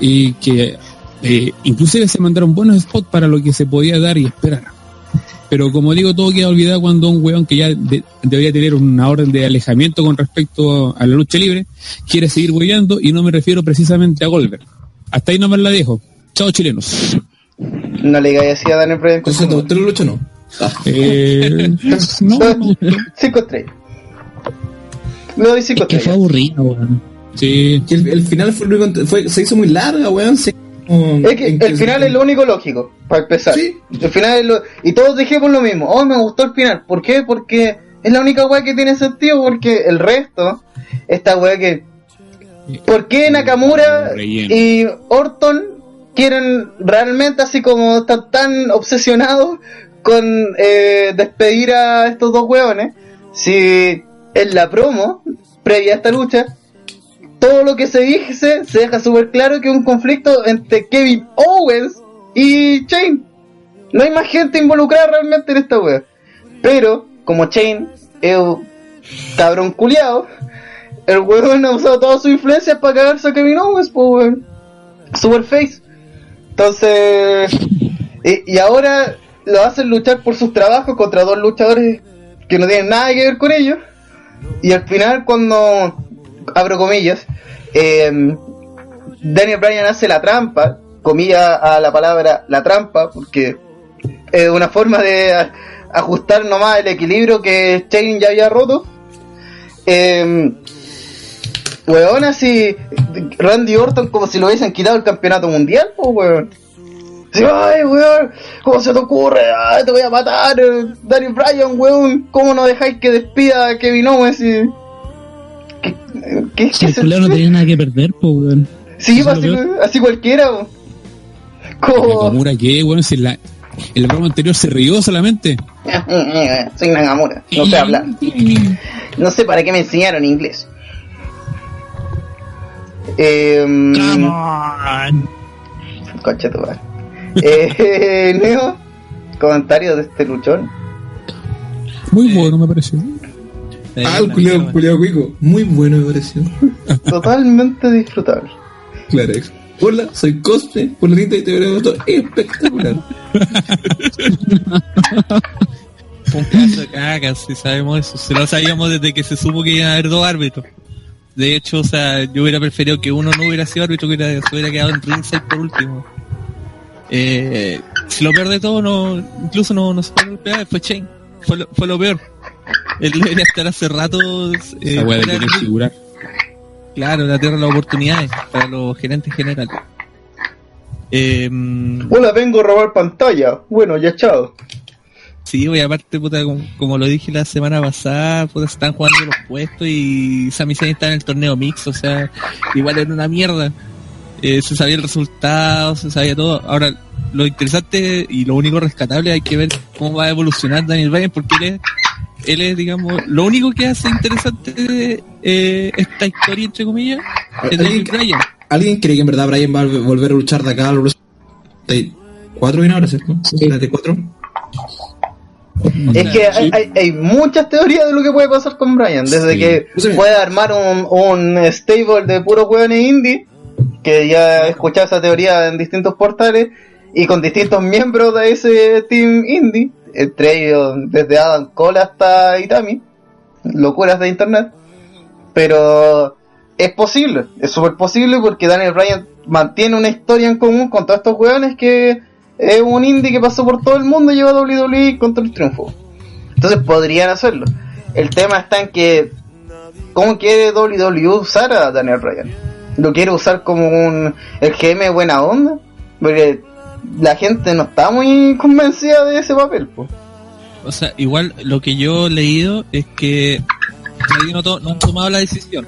y que eh, inclusive se mandaron buenos spots para lo que se podía dar y esperar. Pero como digo, todo queda olvidado cuando un weón que ya de- debería tener una orden de alejamiento con respecto a la lucha libre quiere seguir weyando y no me refiero precisamente a Goldberg. Hasta ahí nomás la dejo. Chao chilenos. no le digáis así a Daniel Bryan. Entonces, ¿te gustó la lucha o no? Eh, [LAUGHS] no, no me gustó. 5 estrellas. Le doy 5 Es que fue aburrido, weón. Sí, que el, el final fue, fue- se hizo muy larga, weón. se- como- Es que el final es lo único lógico, para empezar. Sí. El final es lo... Y todos dijimos lo mismo. Oh, me gustó el final. ¿Por qué? Porque es la única weá que tiene sentido, porque el resto, esta weá que... ¿Por qué Nakamura Relleno. y Orton quieren realmente así como están tan obsesionados con eh, despedir a estos dos weones? Si en la promo, previa a esta lucha, todo lo que se dice se deja súper claro que un conflicto entre Kevin Owens y Shane. No hay más gente involucrada realmente en esta wea. Pero, como Shane es un cabrón culiado, el weón ha usado toda su influencia para cagarse a Kevin Owens, pues weón. Super face. Entonces, y ahora lo hacen luchar por sus trabajos contra dos luchadores que no tienen nada que ver con ellos. Y al final cuando, abro comillas, eh, Daniel Bryan hace la trampa, comilla a la palabra la trampa, porque es una forma de a- ajustar nomás el equilibrio que Shane ya había roto. Eh, weón, así, Randy Orton como si lo hubiesen quitado el campeonato mundial, weón. Ay, weón, ¿cómo se te ocurre? Te voy a matar, Daniel Bryan, weón, ¿cómo no dejáis que despida a Kevin Owens? Y... ¿Qué, qué, Si qué el culero no tenía nada que perder, pues, weón. Sí, pues, así, así cualquiera, weón. Nakamura que, bueno, si la, la broma anterior se rió solamente. [LAUGHS] Soy Nagamura, no sé hablar. No sé para qué me enseñaron inglés. Eh, Come on. Concha tu madre. [LAUGHS] Eh, [LAUGHS] Neo, comentarios de este luchón. Muy bueno me pareció. Ah, el culiao, culiao cuico. Muy bueno me pareció. [LAUGHS] Totalmente disfrutable. Claro, ex. Hola, soy la tinta y te veré esto espectacular. Un caso de cagas, si sabemos eso. Se lo sabíamos desde que se supo que iban a haber dos árbitros. De hecho, o sea, yo hubiera preferido que uno no hubiera sido árbitro, que hubiera, se hubiera quedado en ringside por último. Eh, si lo peor de todo, no, incluso no, no se fue golpear, fue Shane. Fue lo, fue lo peor. Él debería estar hace rato. Eh, de querer figurar. Claro, la tierra de las oportunidades para los gerentes generales. Eh, Hola, vengo a robar pantalla. Bueno, ya chao. Sí, voy aparte, puta, como, como lo dije la semana pasada, puta, se están jugando los puestos y Sami Zayn está en el torneo mix, o sea, igual era una mierda. Eh, se sabía el resultado, se sabía todo. Ahora, lo interesante y lo único rescatable hay que ver cómo va a evolucionar Daniel Bryan porque él es, él es digamos, lo único que hace interesante eh, esta historia, entre comillas, es Daniel Bryan. ¿Alguien cree que en verdad Brian va a volver a luchar de acá al ¿Cuatro viene ahora, cierto? Sí. ¿34? Es que hay, hay- hay muchas teorías de lo que puede pasar con Brian. Desde Sí. que Sí. puede armar un, un stable de puros hueones indie, que ya he escuchado esa teoría en distintos portales, y con distintos miembros de ese team indie, entre ellos desde Adam Cole hasta Itami, locuras de internet. Pero es posible, es súper posible porque Daniel Bryan mantiene una historia en común con todos estos hueones que es un indie que pasó por todo el mundo y lleva a WWE contra el triunfo. Entonces podrían hacerlo. El tema está en que ¿cómo quiere WWE usar a Daniel Bryan? ¿Lo quiere usar como un GM buena onda? Porque la gente no está muy convencida de ese papel. po. O sea, igual lo que yo he leído es que no, to- no han tomado la decisión.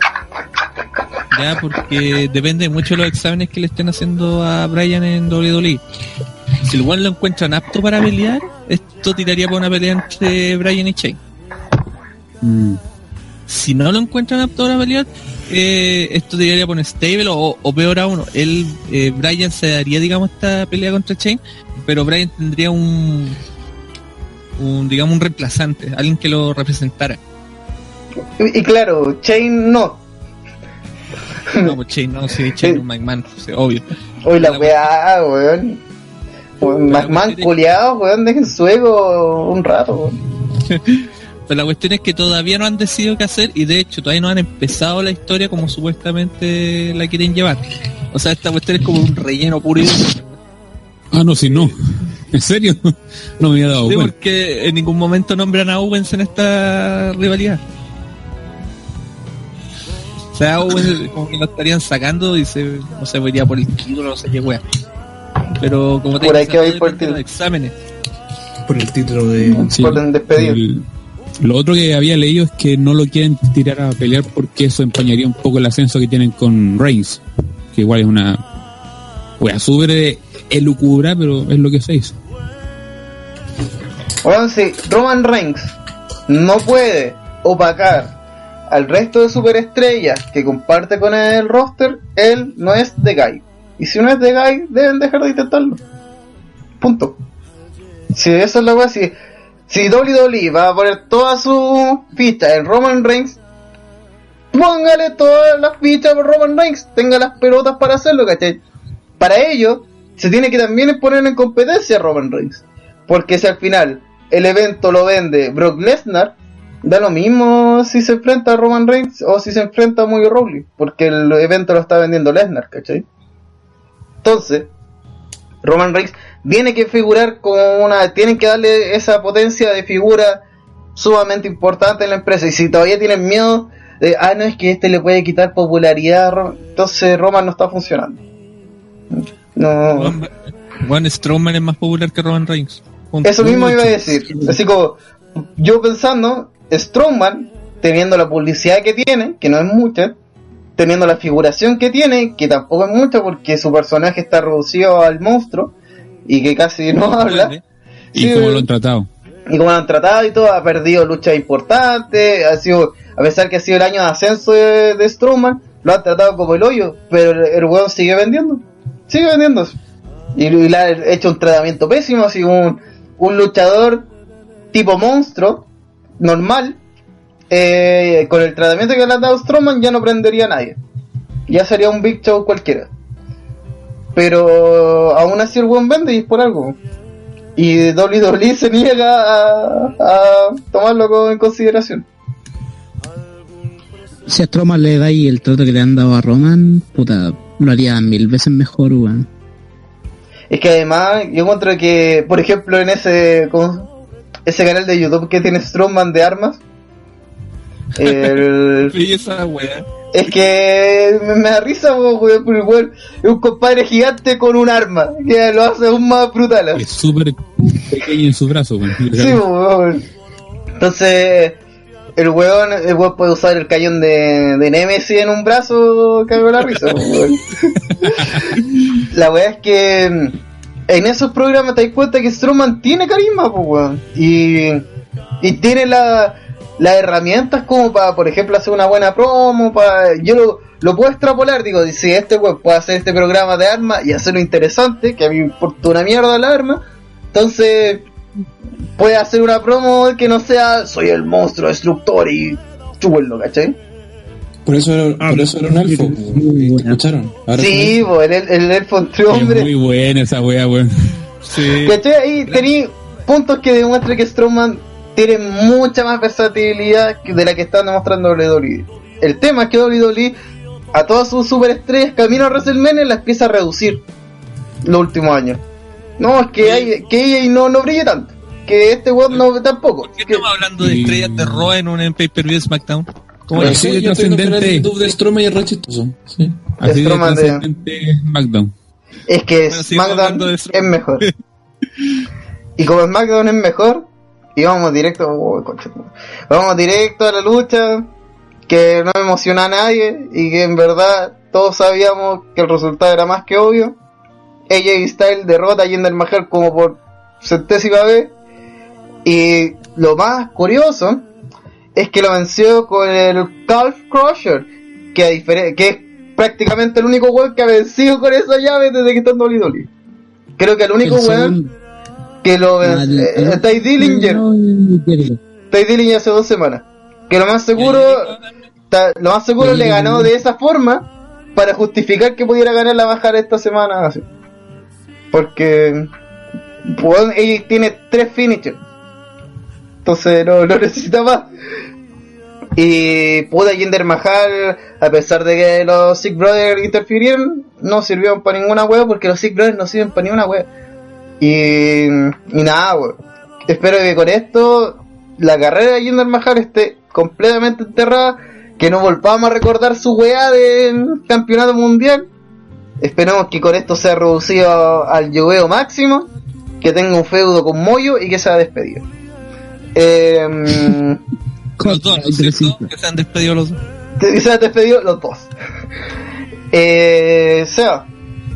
Ya, porque depende mucho de los exámenes que le estén haciendo a Brian en WWE. Si el one lo encuentran apto para pelear, esto tiraría por una pelea entre Brian y Shane. Mm. Si no lo encuentran apto para pelear, eh, esto tiraría por un stable o, o peor aún, él, eh, Brian se daría, digamos, esta pelea contra Shane, pero Brian tendría un, un digamos, un reemplazante, alguien que lo representara. Y, y claro, Chain no. No, pues Shane, no, sí, Shane es un [LAUGHS] McMahon, sí, obvio. Hoy la La weá, weón. Weón, McMahon culiado, weón, dejen su ego un rato, weón. [LAUGHS] Pero la cuestión es que todavía no han decidido qué hacer y de hecho todavía no han empezado la historia como supuestamente la quieren llevar. O sea, esta cuestión es como un relleno puro y. Ah, no, si no. ¿En serio? No me había dado Sí, cuenta. porque en ningún momento nombran a Owens en esta rivalidad. O sea, Owens como que lo estarían sacando y se, no sé, iría por el título, no sé qué wea. Pero como te Por ahí digo, que va a eso ir por el exámenes. Por el título de... Sí. Despedir. El- lo otro que había leído es que no lo quieren tirar a pelear porque eso empañaría un poco el ascenso que tienen con Reigns. Que igual es una. Wea, súper elucubra, pero es lo que se hizo. Weón, si Roman Reigns no puede opacar al resto de superestrellas que comparte con el roster, él no es The Guy. Y si no es The Guy, deben dejar de intentarlo. Punto. Si eso es la weá, si, si WWE va a poner toda su ficha en Roman Reigns, póngale todas las fichas por Roman Reigns, tenga las pelotas para hacerlo, ¿cachai? Para ello, se tiene que también poner en competencia a Roman Reigns. Porque si al final el evento lo vende Brock Lesnar, da lo mismo si se enfrenta a Roman Reigns o si se enfrenta a Mojo Rawley, porque el evento lo está vendiendo Lesnar, ¿cachai? Entonces, Roman Reigns tiene que figurar como una, tienen que darle esa potencia de figura sumamente importante en la empresa. Y si todavía tienen miedo de, ah, no, es que este le puede quitar popularidad, entonces Roman no está funcionando. No. Juan, Juan Strowman es más popular que Roman Reigns. Punto. Eso mismo iba a decir. Así como, yo pensando, Strowman, teniendo la publicidad que tiene, que no es mucha, teniendo la figuración que tiene, que tampoco es mucha porque su personaje está reducido al monstruo y que casi no habla. Y Sí, cómo lo han tratado. y como lo han tratado y todo, ha perdido luchas importantes, ha sido, a pesar que ha sido el año de ascenso de, de Strowman, lo han tratado como el hoyo, pero el, el weón sigue vendiendo, sigue vendiendo. Y, y le ha hecho un tratamiento pésimo, así un, un luchador tipo monstruo, normal, eh, con el tratamiento que le ha dado Strowman ya no prendería a nadie. Ya sería un Big Show cualquiera. Pero aún así el buen vende y es por algo. Y WWE se niega a, a tomarlo en consideración. Si a Strowman le dais el trato que le han dado a Roman, puta, lo haría mil veces mejor, weón. Es que además, yo encuentro que, por ejemplo, en ese ese canal de YouTube que tiene Strongman de armas, [LAUGHS] el- esa. Es que me, me da risa, weón, porque el weón es un compadre gigante con un arma, que lo hace aún más brutal. Es súper pequeño en su brazo. weón. Sí, weón. Entonces, el weón, el weón puede usar el cañón de, de Nemesis en un brazo, cago la risa, weón. La weá es que, en esos programas te das cuenta que Strowman tiene carisma, pues, weón. Y, y tiene la, las herramientas como para, por ejemplo, hacer una buena promo. Para, yo lo, lo puedo extrapolar, digo, si este weón puede hacer este programa de armas y hacerlo interesante, que a mí me importa una mierda la arma, entonces puede hacer una promo que no sea soy el monstruo destructor y chúbenlo, ¿cachai? Por eso era, por eso era un elfo. Ah, muy. ¿Escucharon? Ahora Sí, el, el elfo entre Es hombres. muy buena esa wea, weón. Sí. ¿Cachai? Ahí tení puntos que demuestran que Strowman tiene mucha más versatilidad que de la que están demostrando WWE. El tema es que WWE a todas sus superestrellas camino a WrestleMania las empieza a reducir los últimos años. No, es que, hay, que ella no, no brille tanto. Que este weón no tampoco. ¿Por qué Que- estamos hablando de estrellas de Raw en un pay-per-view de SmackDown? ¿Cómo Pero es? sí, sí, yo estoy viendo el trascendente. De Strowman y re chistoso. Sí. Así de Strowman de- trascendente SmackDown. Es que Bueno, SmackDown de es mejor. y como SmackDown es mejor, y vamos directo, oh, madre. vamos directo a la lucha, que no emociona a nadie, y que en verdad todos sabíamos que el resultado era más que obvio. AJ Styles derrota a Jinder Mahal como por centésima vez. Y lo más curioso es que lo venció con el Calf Crusher, que, a difere- que es prácticamente el único weón que ha vencido con esa llave desde que está en WWE. Creo que el único El weón que lo Ah, eh, Ty Dillinger. Ty hace dos semanas. Que lo más seguro, ta- lo más seguro le ganó de esa forma para justificar que pudiera ganar la bajada esta semana. así. Porque weón, ella tiene tres finishers. Entonces no, no [LAUGHS] necesita más. Y pudo Jinder Mahal, a pesar de que los Sick Brothers interfirieron, no sirvieron para ninguna wea porque los Sick Brothers no sirven para ninguna wea. Y, y nada, weón. Espero que con esto la carrera de Jinder Mahal esté completamente enterrada, que no volvamos a recordar su weá del campeonato mundial. Esperemos que con esto sea reducido al lloveo máximo, que tenga un feudo con Moyo y que sea despedido. [LAUGHS] Eh, Los dos. Que se han despedido los dos. que sea despedido los dos. Eh, sea,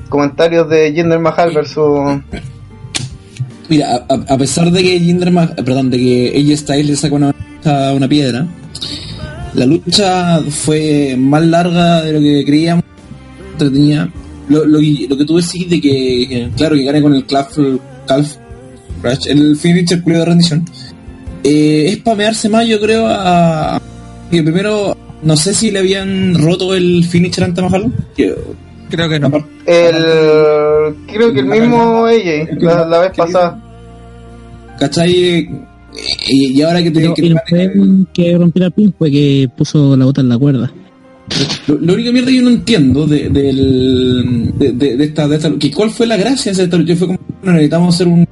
comentarios de Jinder Mahal versus Mira, a, a- a pesar de que Jinder eh, perdón, de que AJ Styles le sacó una, a una piedra, la lucha fue más larga de lo que creíamos, entretenida. Lo, lo, lo que tú decís de que, claro, que gane con el Calf, calf Crash, el finisher de rendición, eh, es pamearse más, yo creo, a, a- que primero, no sé si le habían roto el finisher ante Mahal, que, Creo que no. el creo que el mismo AJ la, la vez pasada. ¿cachai? Y, y ahora que y que que rompiera el pin, fue que puso la bota en la cuerda. Lo, lo único mierda que yo no entiendo de, del, de, de- de esta, de esta que cuál fue la gracia de esta lucha fue como bueno, necesitamos hacer un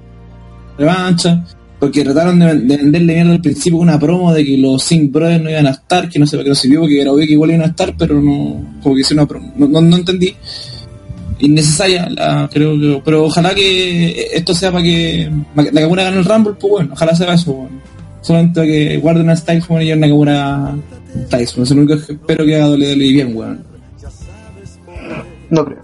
revancha porque trataron de, de venderle mierda al principio una promo de que los Sync Brothers no iban a estar que no sé para qué no sirvió porque era obvio que igual iban a estar pero no como que hicieron una promo no, no, entendí innecesaria creo que pero ojalá que esto sea para que Nakamura gane el Rumble pues bueno ojalá sea eso bueno. solamente para que guarden a Styles como y a Nakamura Styles eso es lo único que espero que haga WWE bien weón No creo.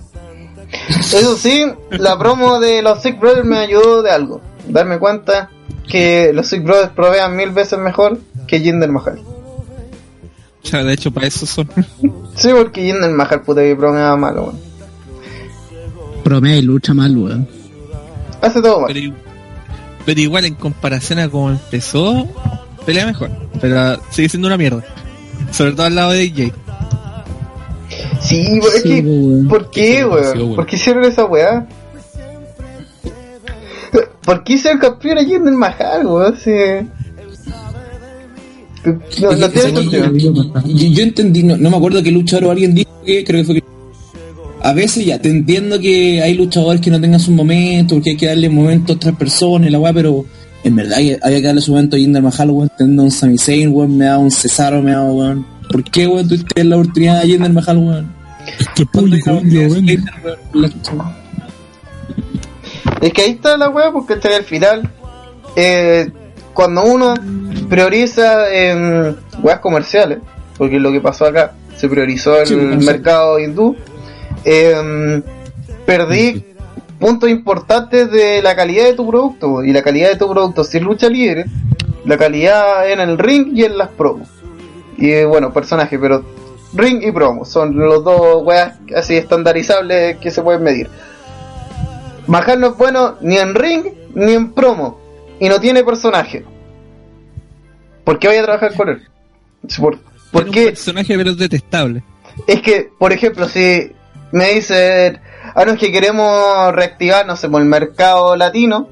Eso sí, la promo de los Sick Brothers me ayudó de algo. Darme cuenta que los Sick Brothers provean mil veces mejor que Jinder Mahal. O sea, de hecho, para eso son. [LAUGHS] Sí, porque Jinder Mahal puta que promea malo, weón. Promea y lucha mal, weón. Hace todo mal. Pero, igual, en comparación a cómo empezó, pelea mejor. Pero sigue siendo una mierda. Sobre todo al lado de DJ. Sí, es Sí, que, weón. ¿por qué, weón. ¿Por qué hicieron esa weá? ¿Por qué hicieron campeón a Jinder Mahal, weón? Sí. No, no que- tiene que- sentido. yo, yo entendí, no, no me acuerdo qué luchador o alguien dijo que creo que fue que a veces ya te entiendo que hay luchadores que no tengan sus momentos, porque hay que darle momentos a otras personas, y la weá, pero en verdad hay- había que darle su momento a Jinder Mahal, weón, teniendo un Sami Zayn, weón, me da un Cesaro, me da weón. ¿Por qué weón tuviste la oportunidad de Jinder Mahal, weón? Es que el público ¿Cuándo indio hay una vende. Es que ahí está la weá, porque está al final. eh, cuando uno prioriza en weas comerciales, porque es lo que pasó acá, se priorizó el Sí, pues, mercado hindú, eh, perdí puntos importantes de la calidad de tu producto. Y la calidad de tu producto sin lucha libre, la calidad en el ring y en las promos. Y eh, bueno, personaje, pero ring y promo son los dos weas así estandarizables que se pueden medir. Mahal no es bueno ni en ring ni en promo. Y no tiene personaje. ¿Por qué voy a trabajar con él? ¿Por, por Tiene un qué? personaje pero es detestable. Es que, por ejemplo, si me dicen, ah, no, es que queremos reactivar, no sé, por el mercado latino,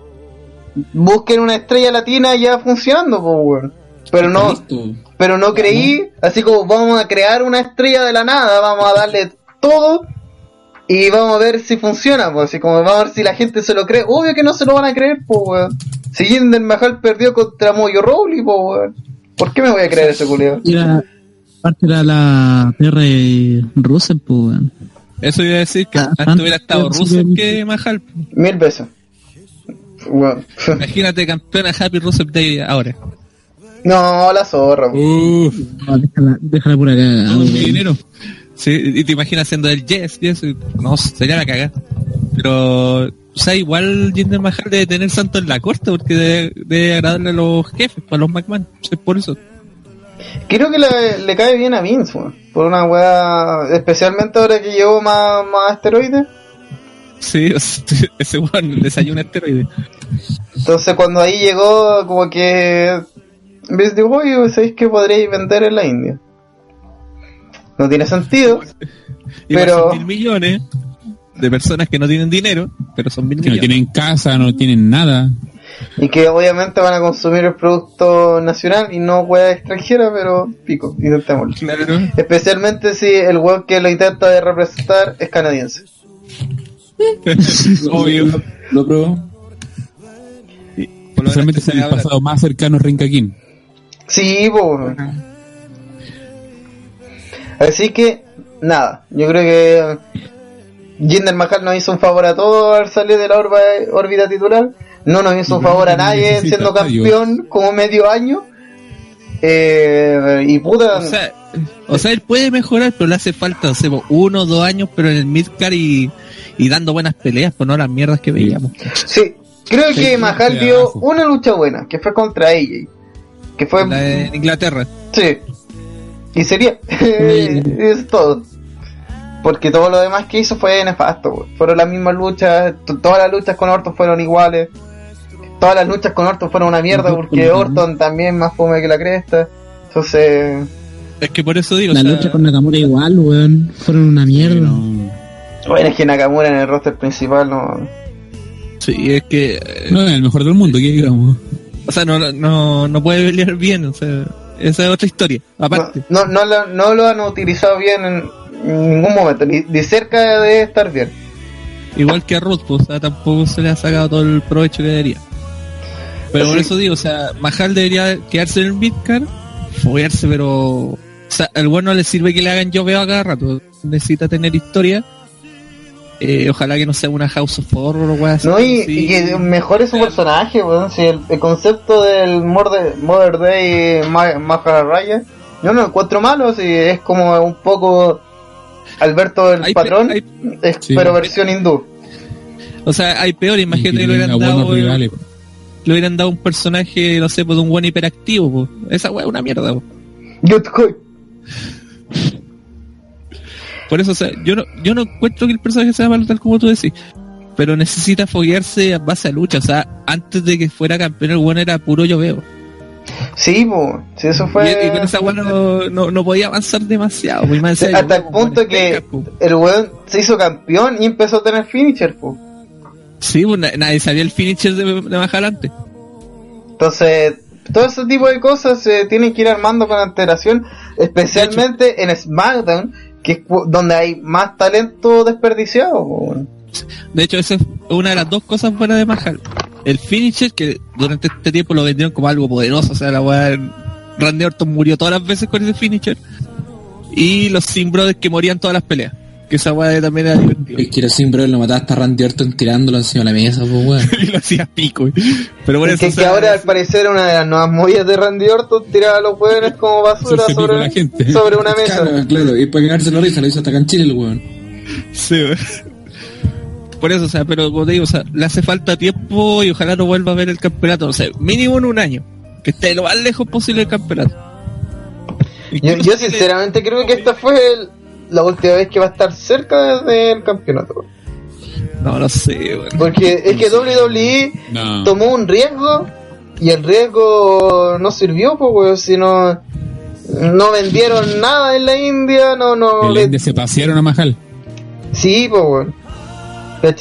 busquen una estrella latina ya funcionando, pues, weón. Pero no, pero no creí, así como vamos a crear una estrella de la nada, vamos a darle todo y vamos a ver si funciona, pues, así como vamos a ver si la gente se lo cree. Obvio que no se lo van a creer, pues, weón. Si Jinder Mahal perdió contra Moyo Rowley, pues, weón. ¿Por qué me voy a creer ese culeo? Era, aparte era la PR Russell, pues, weón. Eso iba a decir que Ah, antes hubiera estado de- que Mahal. Mil veces. Weón. [LAUGHS] Imagínate campeona Happy Rusev de ahora. No, la zorra, weón. Uf, No, déjala, déjala pura cagada, todo mi dinero. Sí, y te imaginas siendo el Yes y eso. y- No, sería la cagada. Pero, o sea, igual Jinder Mahal debe tener santo en la corte porque debe, debe agradarle a los jefes, para los McMahon. Es por eso. Creo que le, le cae bien a Vince. Por una weá, especialmente ahora que llevó más, más asteroides. Sí, [LAUGHS] ese weón desayuna esteroide. Entonces cuando ahí llegó, como que Vince dijo, oye, ¿sabéis que podréis vender en la India? No tiene sentido, [LAUGHS] Y Pero- son mil millones de personas que no tienen dinero, pero son mil Que no tienen casa, no tienen nada. y que obviamente van a consumir el producto nacional y no weá extranjera, pero pico, intentémoslo. Claro. Especialmente si el weón que lo intenta de representar es canadiense. [LAUGHS] Obvio. Lo probó. Y por lo menos Solamente que es el se habla- pasado más cercano a Renkakin. Sí, po. Así que, nada, yo creo que Jinder Mahal nos hizo un favor a todos al salir de la orba- órbita titular. No nos hizo un favor a nadie necesita siendo campeón como medio año. Eh, y puta, O sea, o sea, él puede mejorar, pero le hace falta, po, uno o dos años, pero en el midcar y, y dando buenas peleas, pues no las mierdas que veíamos. sí, creo Sí, que Mahal dio una lucha buena, que fue contra AJ. Que fue, La de Inglaterra. sí. Y sería, [LAUGHS] [LAUGHS] es todo. Porque todo lo demás que hizo fue nefasto. Fueron las mismas luchas, todas las luchas con Orton fueron iguales. Todas las luchas con Orton fueron una mierda porque. Orton también más fome que la cresta. Entonces, Es que por eso digo, La o sea, lucha con Nakamura igual, weón. Fueron una mierda. No, bueno, es que Nakamura en el roster principal no. sí, es que, eh, no es el mejor del mundo, que digamos. o sea, no, no, no puede pelear bien, o sea, esa es otra historia, aparte. No, no, lo, no lo han utilizado bien en ningún momento, ni, ni cerca de estar bien. Igual que a Ruth, pues, o sea, tampoco se le ha sacado todo el provecho que debería. Pero por eso digo, o sea, Mahal debería quedarse en el midcar, follarse, pero, o sea, al bueno no le sirve que le hagan yo veo a cada rato, necesita tener historia. Eh, ojalá que no sea una House of Horror o weas No, y, así. y que mejore su personaje, weón. Si el, el concepto del Mother Day Ma- Maharaya, yo no lo encuentro malo, si es como un poco Alberto el Hay pe- patrón, hay- es- Sí. pero versión hindú. O sea, hay peor, imagínate que le hubieran dado, rivales. le hubieran dado un personaje, no sé, pues de un buen hiperactivo, pues. Esa wea es una mierda, pues. Por eso, o sea, yo no, yo no encuentro que el personaje sea malo tal como tú decís. Pero necesita foguearse a base a lucha. O sea, antes de que fuera campeón, el bueno era puro yo veo. Sí, po, si eso fue y con esa weá no, no, no podía avanzar demasiado. y más Sí, encima, hasta el punto que el weón se hizo campeón y empezó a tener finisher, po. Sí, pues, na- nadie sabía el finisher de, de más adelante. Entonces, todo ese tipo de cosas se tienen que ir armando con antelación, especialmente en SmackDown, que es donde hay más talento desperdiciado. De hecho, esa es una de las dos cosas buenas de Mahal. El finisher, que durante este tiempo lo vendieron como algo poderoso. O sea, la weá. Randy Orton murió todas las veces con ese finisher. Y los Sim Brothers que morían todas las peleas. Que esa weá también era divertida. Es que era siempre lo mataste a Randy Orton tirándolo encima de la mesa, pues weón. [LAUGHS] y lo hacía pico. Pero por Es eso, que, ahora al parecer una de las nuevas movidas de Randy Orton tirar a los hueones como basura sobre, la gente. sobre una [LAUGHS] mesa. Claro, claro, y para cagarse la risa lo hizo hasta Canchile el weón. Sí, weón. por eso, o sea, pero como te digo, o sea, le hace falta tiempo y ojalá no vuelva a ver el campeonato, o sea, mínimo en un año, que esté lo más lejos posible del campeonato. Yo, yo sinceramente creo que esta fue el- la última vez que va a estar cerca del campeonato. No lo sé, weón. Porque es que WWE No. tomó un riesgo y el riesgo no sirvió, pues, weón, si no, no vendieron nada en la India, no, no, En la India se pasearon a Majal. sí, pues, weón.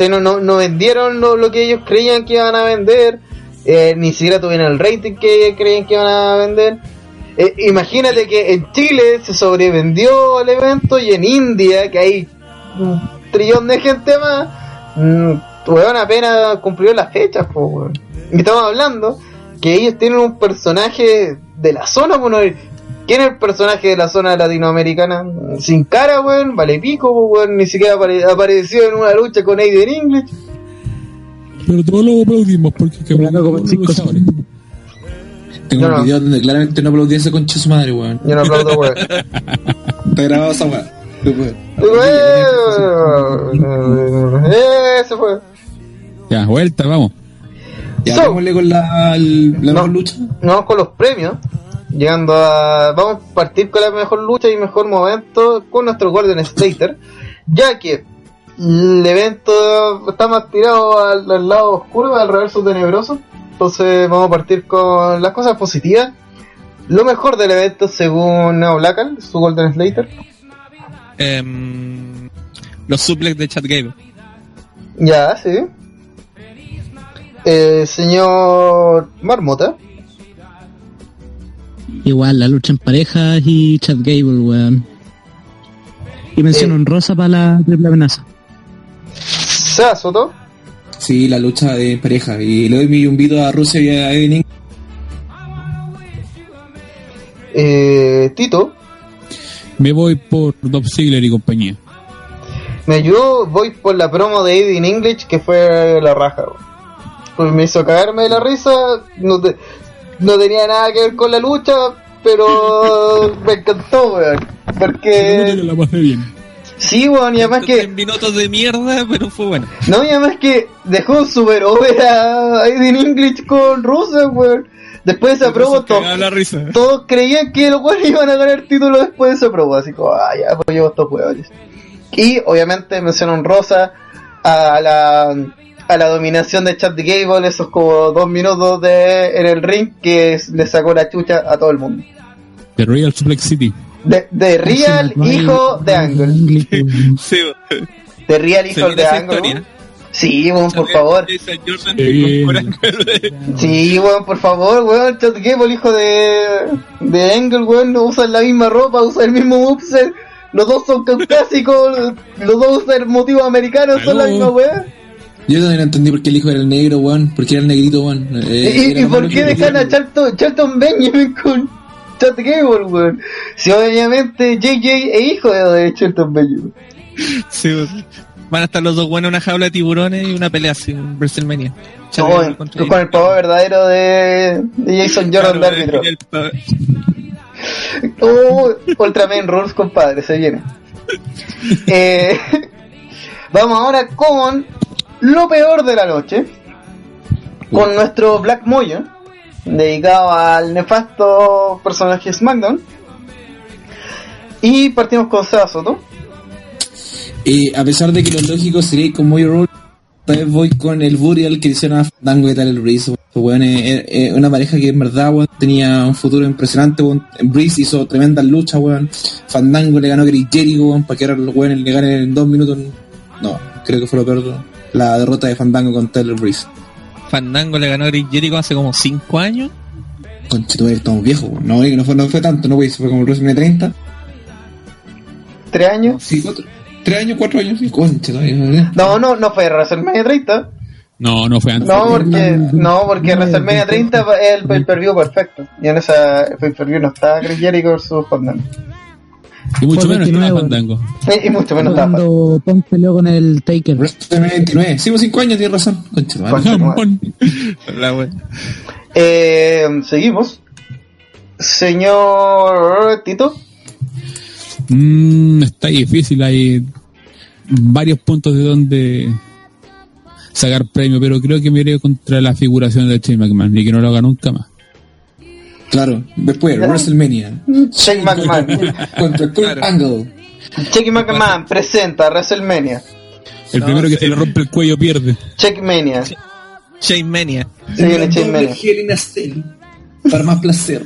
No, no, no vendieron lo, lo que ellos creían que iban a vender, eh, ni siquiera tuvieron el rating que creían que iban a vender. Eh, imagínate que en Chile se sobrevendió el evento y en India, que hay un trillón de gente más, mm, weón, apenas cumplió las fechas, pues, weón. Y estamos hablando que ellos tienen un personaje de la zona, pues, no- ¿Quién es el personaje de la zona latinoamericana? Sin cara, weón, vale pico, weón, ni siquiera apare- apareció en una lucha con Aiden English. Pero todos lo aplaudimos porque que Tengo No, un no. video donde claramente no aplaudí a ese concha su madre, weón. Yo no aplaudo, [LAUGHS] weón. Está grabado esa weá. Weón, Ese fue. Ya, vuelta, vamos. Ya, So- con la, la No. mejor lucha. Vamos con los premios. Llegando a. Vamos a partir con la mejor lucha y mejor momento con nuestro Golden Slater. [LAUGHS] Ya que el evento está más tirado al, al lado oscuro, al reverso tenebroso. Entonces vamos a partir con las cosas positivas. Lo mejor del evento según Neo Blackal, su Golden Slater. Em, los suplex de Chad Gable. Ya, sí. Eh, señor Marmota. Igual, la lucha en parejas y Chad Gable, weón. Y mención Eh. honrosa para la triple amenaza. Seba Soto. Sí, la lucha de pareja. Y le doy mi invito a Rusia y a Evelyn. Eh, Tito. Me voy por Dob Ziggler y compañía. Me ayudó, voy por la promo de Aiden English que fue la raja. Pues me hizo cagarme de la risa. No, te- no tenía nada que ver con la lucha, pero [LAUGHS] me encantó, weón. Porque la pasé bien. Sí, weón, y además que minutos de mierda, pero fue bueno. no, y además que dejó super over a Aiden English con Rusia, weón. Después de esa promo, to- todos creían que los weones iban a ganar el título después de esa prueba, así como, ah, ya, pues llevo estos huevones. Y obviamente mención honrosa a la, a la dominación de Chad Gable, esos como dos minutos de, en el ring que es- le sacó la chucha a todo el mundo. The Real Suplex City. De, de [LAUGHS] Real, hijo de Angle. Sí, De Real, hijo de Angle. Sí, weón, por favor. [LAUGHS] Sí, weón, por favor, weón. Chad Gable, hijo de, de Angle, weón, no usan la misma ropa, usan el mismo moveset. Los dos son caucásicos, los dos usan motivos americanos, son la misma weón. Yo también no entendí por qué el hijo era el negro, weón. Porque era el negrito, weón. Eh, ¿Y, por qué dejan a Charlton Benjamin con Chad Gable, weón? Si obviamente JJ es hijo de, de Charlton Benjamin. Sí, weón. Van a estar los dos buenos en una jaula de tiburones y una pelea así en WrestleMania. No, contra- con el poder verdadero de, de Jason Jordan de Claro, árbitro. el- el- Oh, Ultraman Rules, compadre, se viene. [LAUGHS] Eh, vamos ahora con lo peor de la noche. Con nuestro Black Moyo, dedicado al nefasto personaje SmackDown. Y partimos con Seba Soto. Eh, a pesar de que lo lógico sería con Moyo Roll, vez voy con el Burial que hicieron a Fandango y tal el Breeze. eh, eh, una pareja que en verdad weón, tenía un futuro impresionante. Weón. Breeze hizo tremendas luchas, weón. Fandango le ganó a Chris Jericho, para que ahora los weones le ganen en dos minutos. No, creo que fue lo peor. La derrota de Fandango con Taylor Breeze. Fandango le ganó a Chris Jericho hace como 5 años. Conchito, estamos viejos. No, no fue, no fue tanto, no, weón, fue como el WrestleMania 30. Tres años. Sí, cuatro. Tres años, cuatro años, sí. No, no, no fue WrestleMania 30. No, no fue antes. No, porque, no, porque WrestleMania 30 es el pay-per-view perfecto. Y en esa pay-per-view no estaba Chris Jericho versus Fandango. Y mucho menos estaba 29, Fandango. Y, y mucho menos estaba Cuando Punk peleó con el Taker. WrestleMania 29. Sí, pues cinco años, tienes razón. Concha. La. Eh, seguimos. Señor Tito. Mm, está difícil, hay varios puntos de donde sacar premio, pero creo que me iré contra la figuración de Shane McMahon y que no lo haga nunca más. Claro, después, WrestleMania. Shane McMahon. [LAUGHS] Contra Kurt Claro. Angle. Shane McMahon presenta WrestleMania. El No, primero que sí. se le rompe el cuello pierde. Checkmania. Shane Mania. Se viene Shane Mania. Para más placer.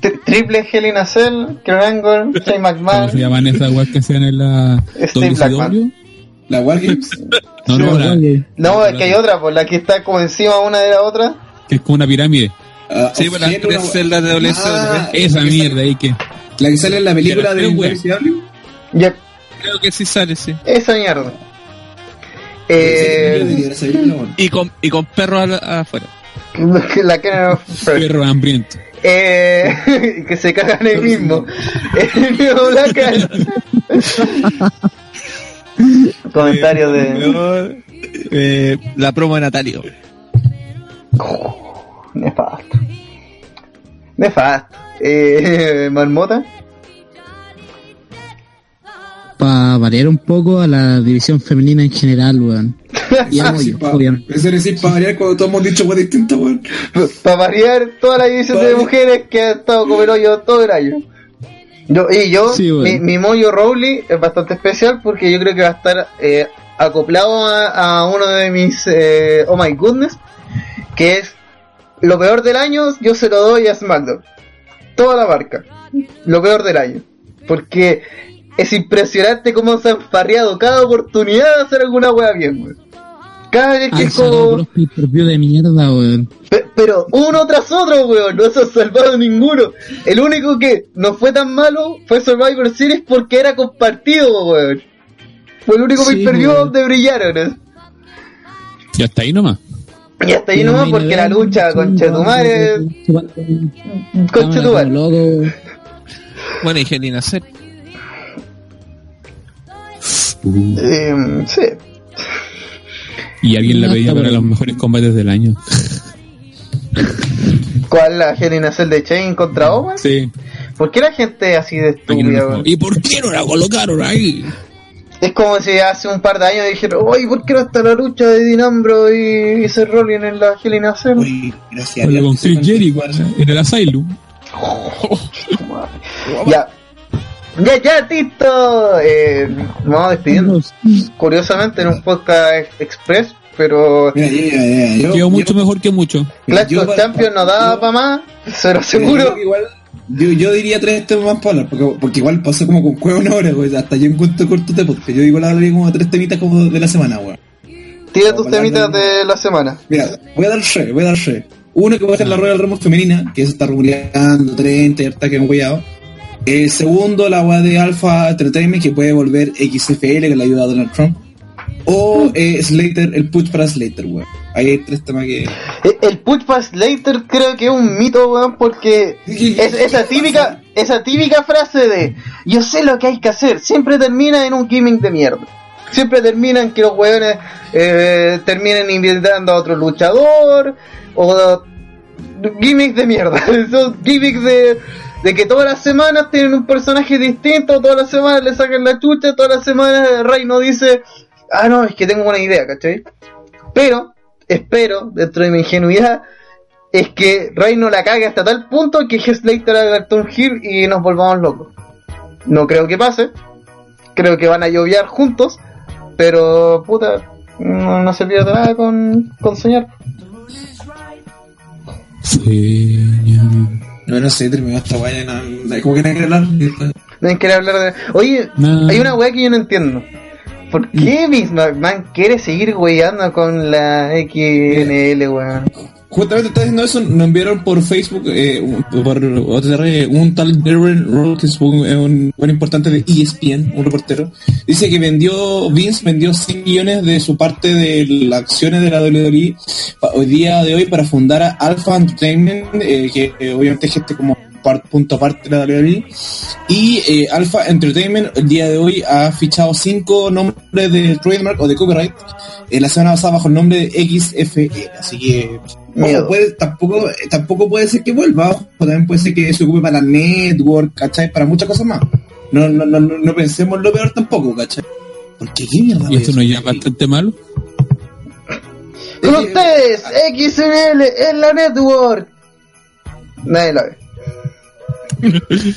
Tri- Triple Hell in a Cell, Kurt Angle, Shane ¿Cómo se McMahon. llaman esas weas que hacían en la Steve Blackman. La Wargames. No, no, la- No, es que hay otra, por la que está como encima una de la otra. que es como una pirámide. Ah, Sí, las Hell, tres una- celdas de WCW. Ah, Esa la mierda ahí que. La que sale en la película de la WCW. Ya, Creo que sí sale, sí. esa mierda. Eh. Y con, y con perros [LAUGHS] la- afuera. la que Perro hambriento. eh, [LAUGHS] que se cagan [LAUGHS] el mismo. El Black Hat. Comentario de Eh, la promo de Natalio. Nefasto. Nefasto. Eh, [LAUGHS] Marmota. Para variar un poco a la división femenina en general, weón. [LAUGHS] Y a sí, Moyo, pa- obviamente. Eso es decir, para variar cuando todos hemos dicho cosas distintas, weón. Para variar toda la división de mujeres que ha estado como el hoyo todo el año. Yo, y yo, Sí, mi, mi Moyo Rowley es bastante especial porque yo creo que va a estar eh, acoplado a, a uno de mis eh, Oh My Goodness, que es lo peor del año, yo se lo doy a SmackDown. Toda la marca. Lo peor del año. Porque es impresionante cómo se han farreado cada oportunidad de hacer alguna wea bien, weón. Cada vez que es como... de mierda. Pe- Pero uno tras otro, weón, no se ha salvado ninguno. El único que no fue tan malo fue Survivor Series porque era compartido, weón. Fue el único Sí, pay-per-view weón. donde brillaron. ¿eh? Y hasta ahí nomás. Y hasta ahí nomás porque la lucha con Chetumare, con Cámara Chetumare. como loco. Bueno, y Gelina Cell. Eh, sí. Y alguien la pedía para los mejores combates del año. ¿Cuál la Helena Cell de Chain contra Owen? Sí. ¿Por qué la gente así de estúpida? ¿Y por qué no la colocaron ahí? Es como si hace un par de años dijeron, oye, ¿por qué no está la lucha de Dinambro y, y Seth Rollins en la Helena Cell? Uy, gracias a con se Chris Jericho conserva. en el Asylum. [LAUGHS] Ya. Ya, ya, Tito. Eh, nos vamos despidiendo. Curiosamente en un podcast ex- express, pero Mira, ya, ya, ya, yo- Quedó yo- mucho mejor que mucho. mira, Clash of Champions no daba para más, [LAUGHS] pero Mira, seguro. igual, yo, yo diría tres temas más para hablar, porque, porque igual pasó como con juego una hora, güey. Hasta yo encuentro corto de podcast. Yo igual hablaría como tres temitas como de la semana, güey. Tira tus temitas de la semana. Mira, voy a dar re, voy a dar re. Uno que va a ser la rueda del remo femenina, que se está rumoreando, 30 y harta que hemos guayado. El segundo, la weá de Alpha Entertainment, que puede volver XFL, que le ayuda a Donald Trump. O eh, Slater, el push para Slater, weón. Ahí hay tres temas que. Eh, El Push Pass Later creo que es un mito, weón, porque es [LAUGHS] esa típica, esa típica frase de yo sé lo que hay que hacer, siempre termina en un gimmick de mierda. Siempre termina en que los weones eh, terminen invitando a otro luchador o gimmicks de mierda. [LAUGHS] Esos gimmicks de, de que todas las semanas tienen un personaje distinto, todas las semanas le sacan la chucha, todas las semanas Reino dice, ah no, es que tengo una idea, ¿cachai? Pero, espero, dentro de mi ingenuidad, es que Rey no la cague hasta tal punto que Slater haga el Turn Heel y nos volvamos locos. No creo que pase. Creo que van a lloviar juntos. Pero, puta, no, no se pierde nada con, con soñar. Señor. No, no sé, terminó esta weá, no, como que no hablar. Deben querer hablar de... Oye, No. hay una weá que yo no entiendo. ¿Por qué Vince McMahon quiere seguir weyando con la XNL, weón? Justamente está diciendo eso, nos enviaron por Facebook, eh, un- por OTR, un tal Darren Roll, que es un, un importante de ESPN, un reportero. Dice que vendió, Vince vendió 100 millones de su parte de las acciones de la WWE hoy día de hoy para fundar a Alpha Entertainment, eh, que eh, obviamente es gente como par- punto aparte de la WWE. Y eh, Alpha Entertainment el día de hoy ha fichado cinco nombres de trademark o de copyright eh, la semana pasada bajo el nombre de XFE. Así que Miedo. ojo, puede, tampoco, tampoco puede ser que vuelva, ojo, también puede ser que se ocupe para la network, ¿cachai? Para muchas cosas más. No, no, no, no, no pensemos lo peor tampoco, ¿cachai? Porque qué mierda. ¿Y esto no es ya bastante malo? Con ustedes, XNL en la network. Nadie la ve. [LAUGHS]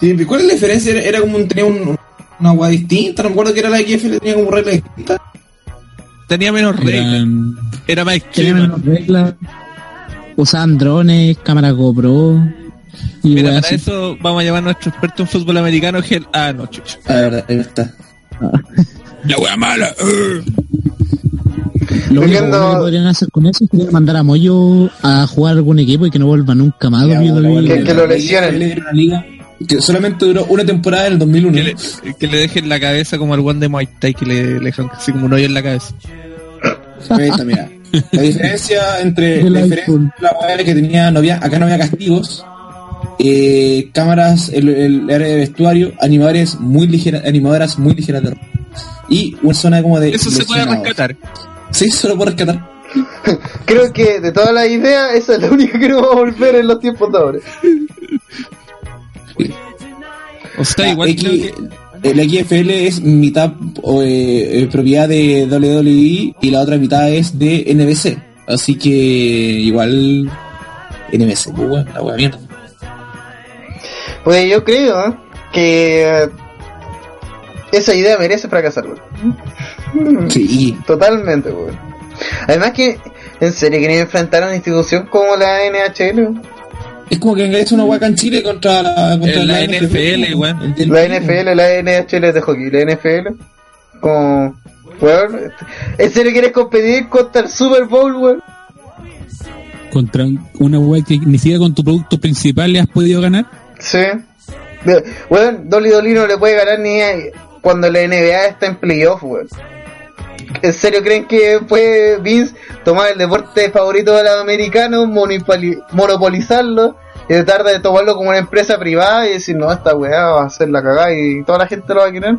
Sí, ¿Cuál es la diferencia? Era, era como un, tenía un- una agua distinta, no me acuerdo que era la XFL, tenía como reglas distintas. Tenía menos reglas. Eran- Era más Tenía extrema. menos reglas. Usaban drones, cámara GoPro. Y Mira, para así. eso vamos a llamar a nuestro experto en fútbol americano, Gel. Ah, no, chucho. A ver, ahí está. [LAUGHS] La wea mala. [LAUGHS] Lo único que podrían hacer con eso sería mandar a Moyo a jugar algún equipo y que no vuelva nunca más Ya, bueno, Que- que lo lesionen. Que solamente duró una temporada en el 2001. Que le, que le dejen la cabeza como al one de Muay Thai, que le, le dejan así como un hoyo en la cabeza. Ahí está, mira. [LAUGHS] La diferencia entre la diferencia la que tenía no había, acá no había castigos, eh, cámaras, el, el área de vestuario, animadores muy ligeras, animadoras muy ligeras de ropa. y una zona como de Eso se puede rescatar. Sí, se lo puedo rescatar. [LAUGHS] Creo que de todas las ideas, esa es la única que no va a volver en los tiempos de ahora. O sea, igual X- creo que el XFL es mitad o, eh, propiedad de WWE y la otra mitad es de NBC. Así que igual NBC, pues, la wea mierda. Pues yo creo ¿eh? que esa idea merece fracasar, weón. [LAUGHS] Sí, Totalmente, weón. Además que, ¿en serio quieren enfrentar a una institución como la NHL? es como que han hecho una hueca en Chile contra la, contra la NFL, weón. La NFL, la NHL es de hockey, la NFL, como, weón, ¿en serio quieres competir contra el Super Bowl, weón? Contra una wea que ni siquiera con tu producto principal le has podido ganar. Sí. Weón, Dolly Dolly no le puede ganar ni a- cuando la NBA está en playoff, weón. ¿En serio creen que puede Vince tomar el deporte favorito de los americanos, monopoli- monopolizarlo y tratar de tomarlo como una empresa privada y decir, no, esta weá va a ser la cagada y toda la gente lo va a querer?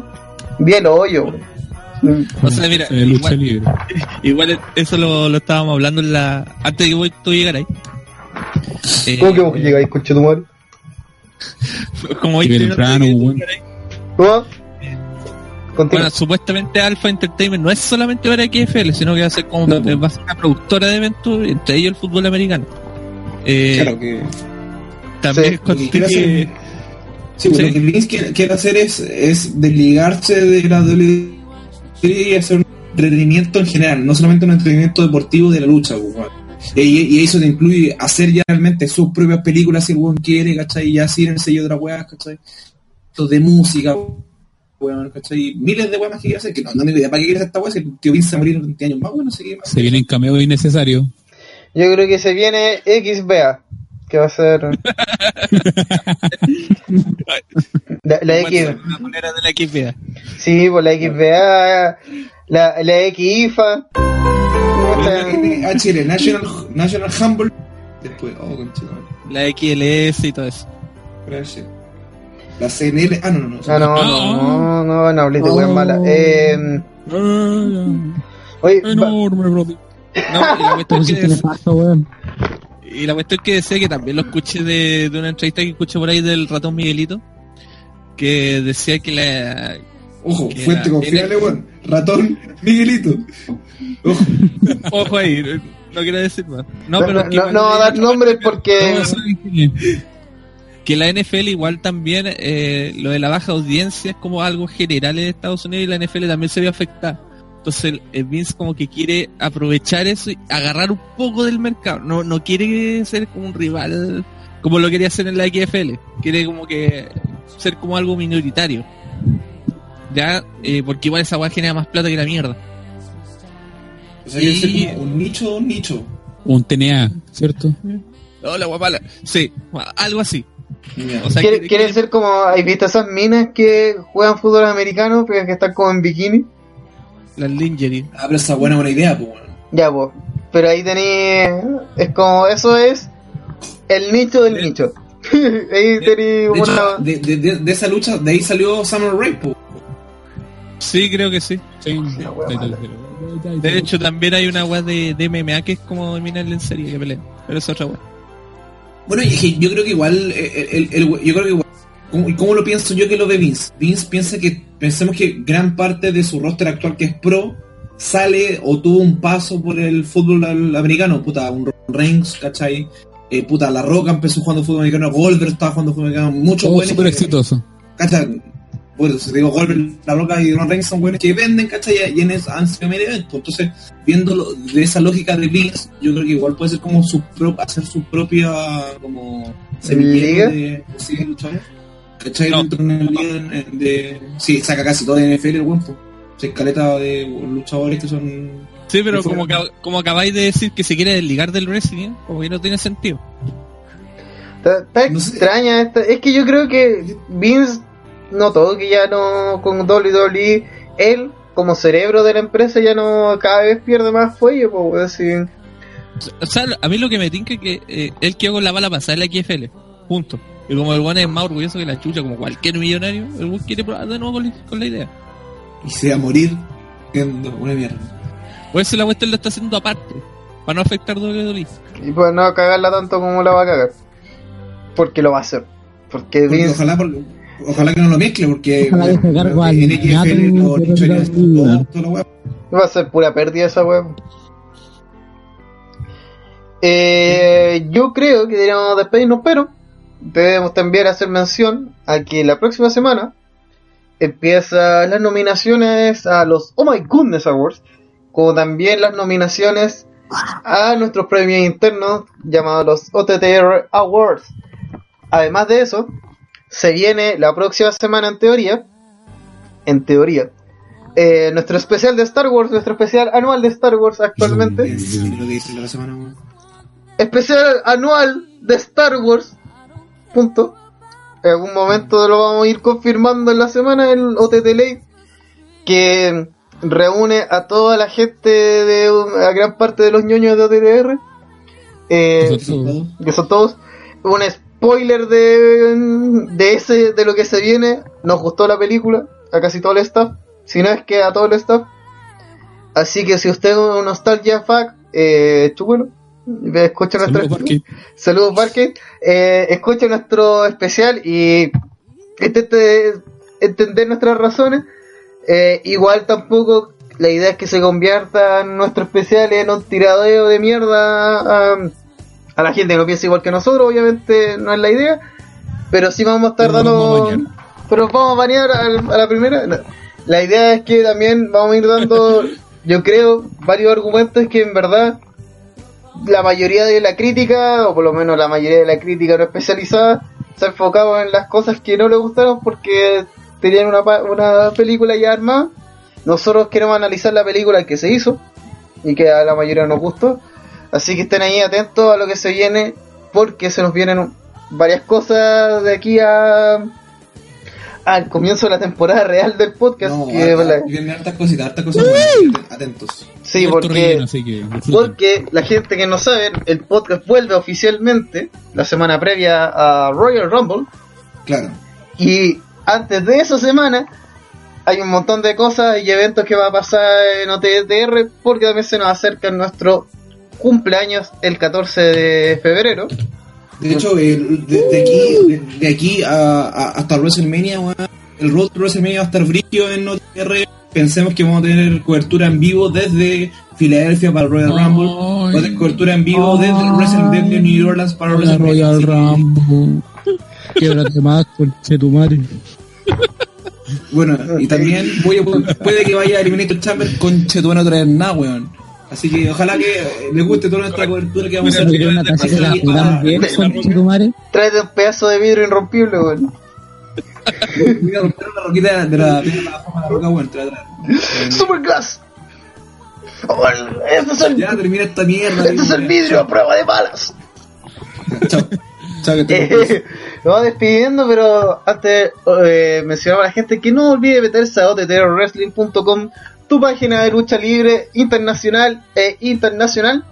Bien lo hoyo, weón. O sea, mira, Eh, lucha igual, libre. igual eso lo, lo estábamos hablando en la antes de que vos- tú llegaras ahí. Eh, ¿Cómo que vos llegáis con Chetumare? [LAUGHS] como Llegué 20 minutos temprano. Bueno, supuestamente Alpha Entertainment no es solamente para XFL, sino que va a ser como No, pues. va a ser una productora de eventos, entre ellos el fútbol americano. Eh, Claro que también Sí, quiero que- hacer- Sí, pues Sí. lo que Vince quiere, quiere hacer es, es desligarse de la WWE y hacer un entretenimiento en general, no solamente un entretenimiento deportivo de la lucha, pues, y, y eso te incluye hacer ya realmente sus propias películas si el quiere, ¿cachai? Y ya sin el sello de otras weas, ¿cachai? Esto de música, weón, ¿cachai? Miles de weas más que quiere hacer, que no, no tengo idea para qué quiere hacer esta wea, si el tío morir en 20 años más, bueno, no sé qué más. Se vienen cameos innecesarios. Yo creo que se viene XBA, que va a ser [LAUGHS] la, la X, la manera de la XFA. sí, por la XBA, la, la XIFA. La NHL, National, National Humble, después, oh, conchetumare. la XLS y todo eso. Gracias. La CNL, ah, no, no, no. Ah, no, no, no, no, no hables de weas malas. Eh, oye, Enorme, brother. No, y la cuestión si que weón. y la cuestión que decía que también lo escuché de, de una entrevista que escuché por ahí del ratón Miguelito, que decía que la Ojo, Que fuente confiable, weón. Ratón, Miguelito. Ojo. [LAUGHS] ojo ahí, no quiero decir más. No, no, pero no, no, no dar nombres porque que la NFL igual también eh, lo de la baja audiencia es como algo general en Estados Unidos y la NFL también se ve afectada. Entonces el, Vince como que quiere aprovechar eso y agarrar un poco del mercado. No, no quiere ser como un rival como lo quería hacer en la XFL. Quiere como que ser como algo minoritario. Ya, eh, porque igual esa weá genera más plata que la mierda. O sea, Y- ser como un nicho, un nicho. Un TNA, ¿cierto? Hola, guapala. Sí, algo así. O sea, quiere, quiere- quiere quiere- ser como, ¿has visto esas minas que juegan fútbol americano pero que están como en bikini? la lingerie. Ah, pero esa buena buena idea, pues, weón. Ya, pues. Pero ahí tenéis. Es como. Eso es. El nicho del nicho. [LAUGHS] ahí tenéis De, una. de, de, de, de esa lucha, de ahí salió Summer Rae, pues. Sí, creo que sí. Sí. De hecho, también hay una weá de, de MMA que es como mina en serie que pelean. Pero es otra weá. Bueno, yo creo que igual, eh, el, el- el- yo creo que igual, ¿cómo, lo pienso yo que lo ve Vince? Vince piensa que, pensemos que gran parte de su roster actual que es pro, sale o tuvo un paso por el fútbol americano, puta, un Reigns, ¿cachai? Eh, puta, La Roca empezó jugando fútbol americano, Goldberg estaba jugando fútbol americano, muchos Todo buenos súper exitoso. ¿cachai? Bueno, si te digo Goldberg, La Roca y Ron Reigns son buenos que venden, ¿cachai? Y en es, han sido medio evento. Entonces, viendo de esa lógica de Vince, yo creo que igual puede ser como su pro, hacer su propia como semillero de posibles luchadores. ¿Cachai? No. Dentro de. Sí, saca casi todo de NFL el buen po. Se escaleta de luchadores que son... Sí, pero como, como acabáis de decir que se quiere desligar del wrestling, como que no tiene sentido. Está, está No sé. extraña esta. Es que yo creo que Vince notó que ya no con WWE, él como cerebro de la empresa ya no cada vez pierde más fuelle, pues así. O sea, a mí lo que me tinca es que eh, él quedó con la bala pasada en la XFL. Punto. Y como el one es más orgulloso que la chucha, como cualquier millonario, el one quiere probar de nuevo con, la- con la idea. Y se va a morir siendo una mierda. O ese la cuestión lo está haciendo aparte, para no afectar WWE. Y pues no cagarla tanto como la va a cagar. Porque lo va a hacer. Porque Porque Vince ojalá, por- ojalá que no lo mezcle, porque Ojalá que se cargo al no todo- va a ser pura pérdida esa web. Eh, yo creo que deberíamos despedirnos, pero debemos también hacer mención a que la próxima semana empiezan las nominaciones a los Oh My Goodness Awards, como también las nominaciones a nuestros premios internos llamados los OTTR Awards. Además de eso, se viene la próxima semana en teoría, en teoría, eh, nuestro especial de Star Wars, nuestro especial anual de Star Wars actualmente En serio lo que dice la semana, weón. especial anual de Star Wars. Punto. En algún momento lo vamos a ir confirmando en la semana el OTT Late, que reúne a toda la gente de a gran parte de los ñoños de OTTR. Eh, que son todos un spoiler de, de ese de lo que se viene. Nos gustó la película a casi todo el staff si no es que a todo el staff. Así que si usted es un nostalgia fac eh, chúpelo. Escucha nuestra Saludos, Parque eh, escucha nuestro especial y intente entender nuestras razones. Eh, igual tampoco la idea es que se convierta nuestro especial en un tiradeo de mierda a, a la gente que no piensa igual que nosotros, obviamente no es la idea, pero sí vamos a estar Pero nos vamos a dando... Pero vamos a banear al- a, la primera. No. La idea es que también vamos a ir dando, [LAUGHS] yo creo, varios argumentos que en verdad la mayoría de la crítica, o por lo menos la mayoría de la crítica no especializada, se ha enfocado en las cosas que no le gustaron porque tenían una, una película ya armada. Nosotros queremos analizar la película que se hizo y que a la mayoría nos gustó. Así que estén ahí atentos a lo que se viene porque se nos vienen varias cosas de aquí a al comienzo de la temporada [LAUGHS] real del podcast. No, que, harta- la- vienen hartas cositas, hartas cosas buenas, atentos. sí, porque relleno, así que disfruten. porque la gente que no sabe, el podcast vuelve oficialmente la semana previa a Royal Rumble. Claro. Y antes de esa semana hay un montón de cosas y eventos que va a pasar en OTTR porque también se nos acerca nuestro cumpleaños el 14 de febrero. De hecho, el- de, de aquí, de, de aquí a, a- hasta WrestleMania, weón, el road to WrestleMania va a estar brillo en OTR. Pensemos que vamos a tener cobertura en vivo desde Filadelfia para el Royal Rumble. Vamos a tener cobertura en vivo desde el Wrestling desde New Orleans para WrestleMania. Royal que- Rumble. Québrate más, conchetumare. Bueno, y también voy a- puede que vaya a Eliminator Chamber con Chetuano otra vez nada, weón. Así que ojalá que eh, les guste toda nuestra cobertura que vamos a hacer. una la ah, bien. Tráete un pedazo de vidrio irrompible, weón. Voy a romper la roquita de la, de la forma de la roca, weón. te la traigo. [LAUGHS] Superglass. Oh, este es el, Ya termina esta mierda. este es el vidrio a prueba de balas. Chao. Chao, que te Lo [LAUGHS] vamos despidiendo, pero antes eh, mencionaba a la gente que no olvide meterse a ottrwrestling.com, tu página de lucha libre internacional e internacional,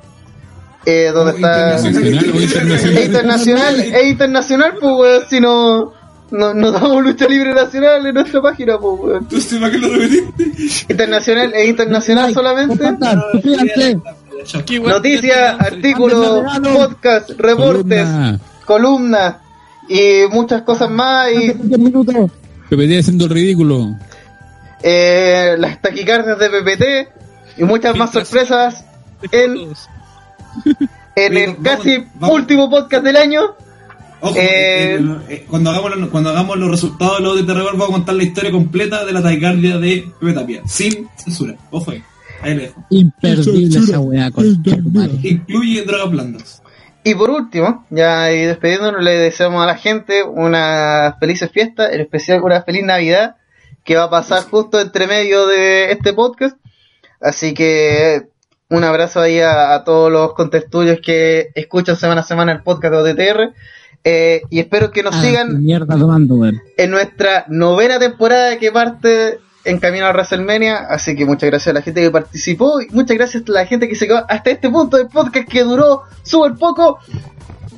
eh, donde Oh, está Nacional o e internacional. internacional e internacional, pues weón, si no, no, no damos lucha libre nacional en nuestra página, pues weón. ¿Tú se para qué lo repetiste? internacional e internacional solamente. Noticias, artículos, podcast, reportes, Columna. columnas y muchas cosas más y 10 minutos. PPT haciendo el ridículo. Eh, las taquicardias de PPT y muchas más sorpresas en, [LAUGHS] en el casi último podcast del año. Ojo, Eh, eh, cuando, hagamos los, cuando hagamos los resultados de los de Terror, voy a contar la historia completa de la taicardia de Pepe Tapia, sin censura. Ojo ahí, ahí lo dejo. Imperdible esa weá, madre. Incluye drogas blandas. Y por último, ya y despidiéndonos, le deseamos a la gente una felices fiestas, en especial una feliz Navidad, que va a pasar justo entre medio de este podcast. Así que un abrazo ahí a, a todos los contestudios que escuchan semana a semana el podcast de OTTR. Eh, y espero que nos Ah, sigan Mierda tomando, en nuestra novena temporada que parte en camino a WrestleMania. Así que muchas gracias a la gente que participó y muchas gracias a la gente que se quedó hasta este punto del podcast que duró súper poco.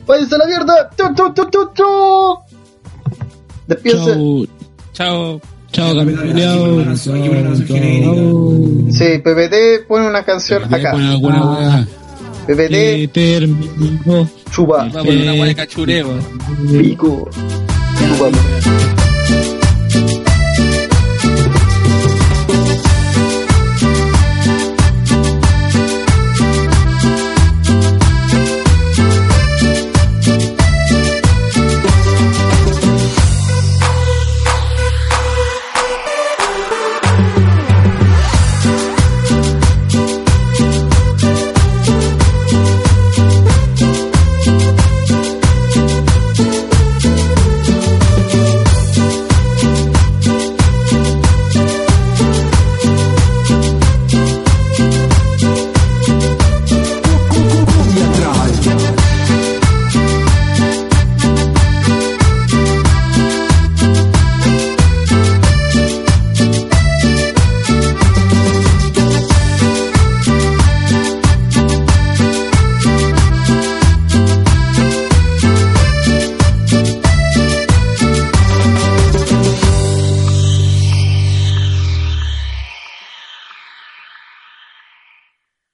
Váyanse a la mierda. Chau, chau, chau, chau, chau. Despídense. Chau, Chao. Chao. Chau. Sí, PPT pone una canción acá. Alguna Ah. PPT terminó. chupa. Va a poner una buena cachureo. Pico. Chupa.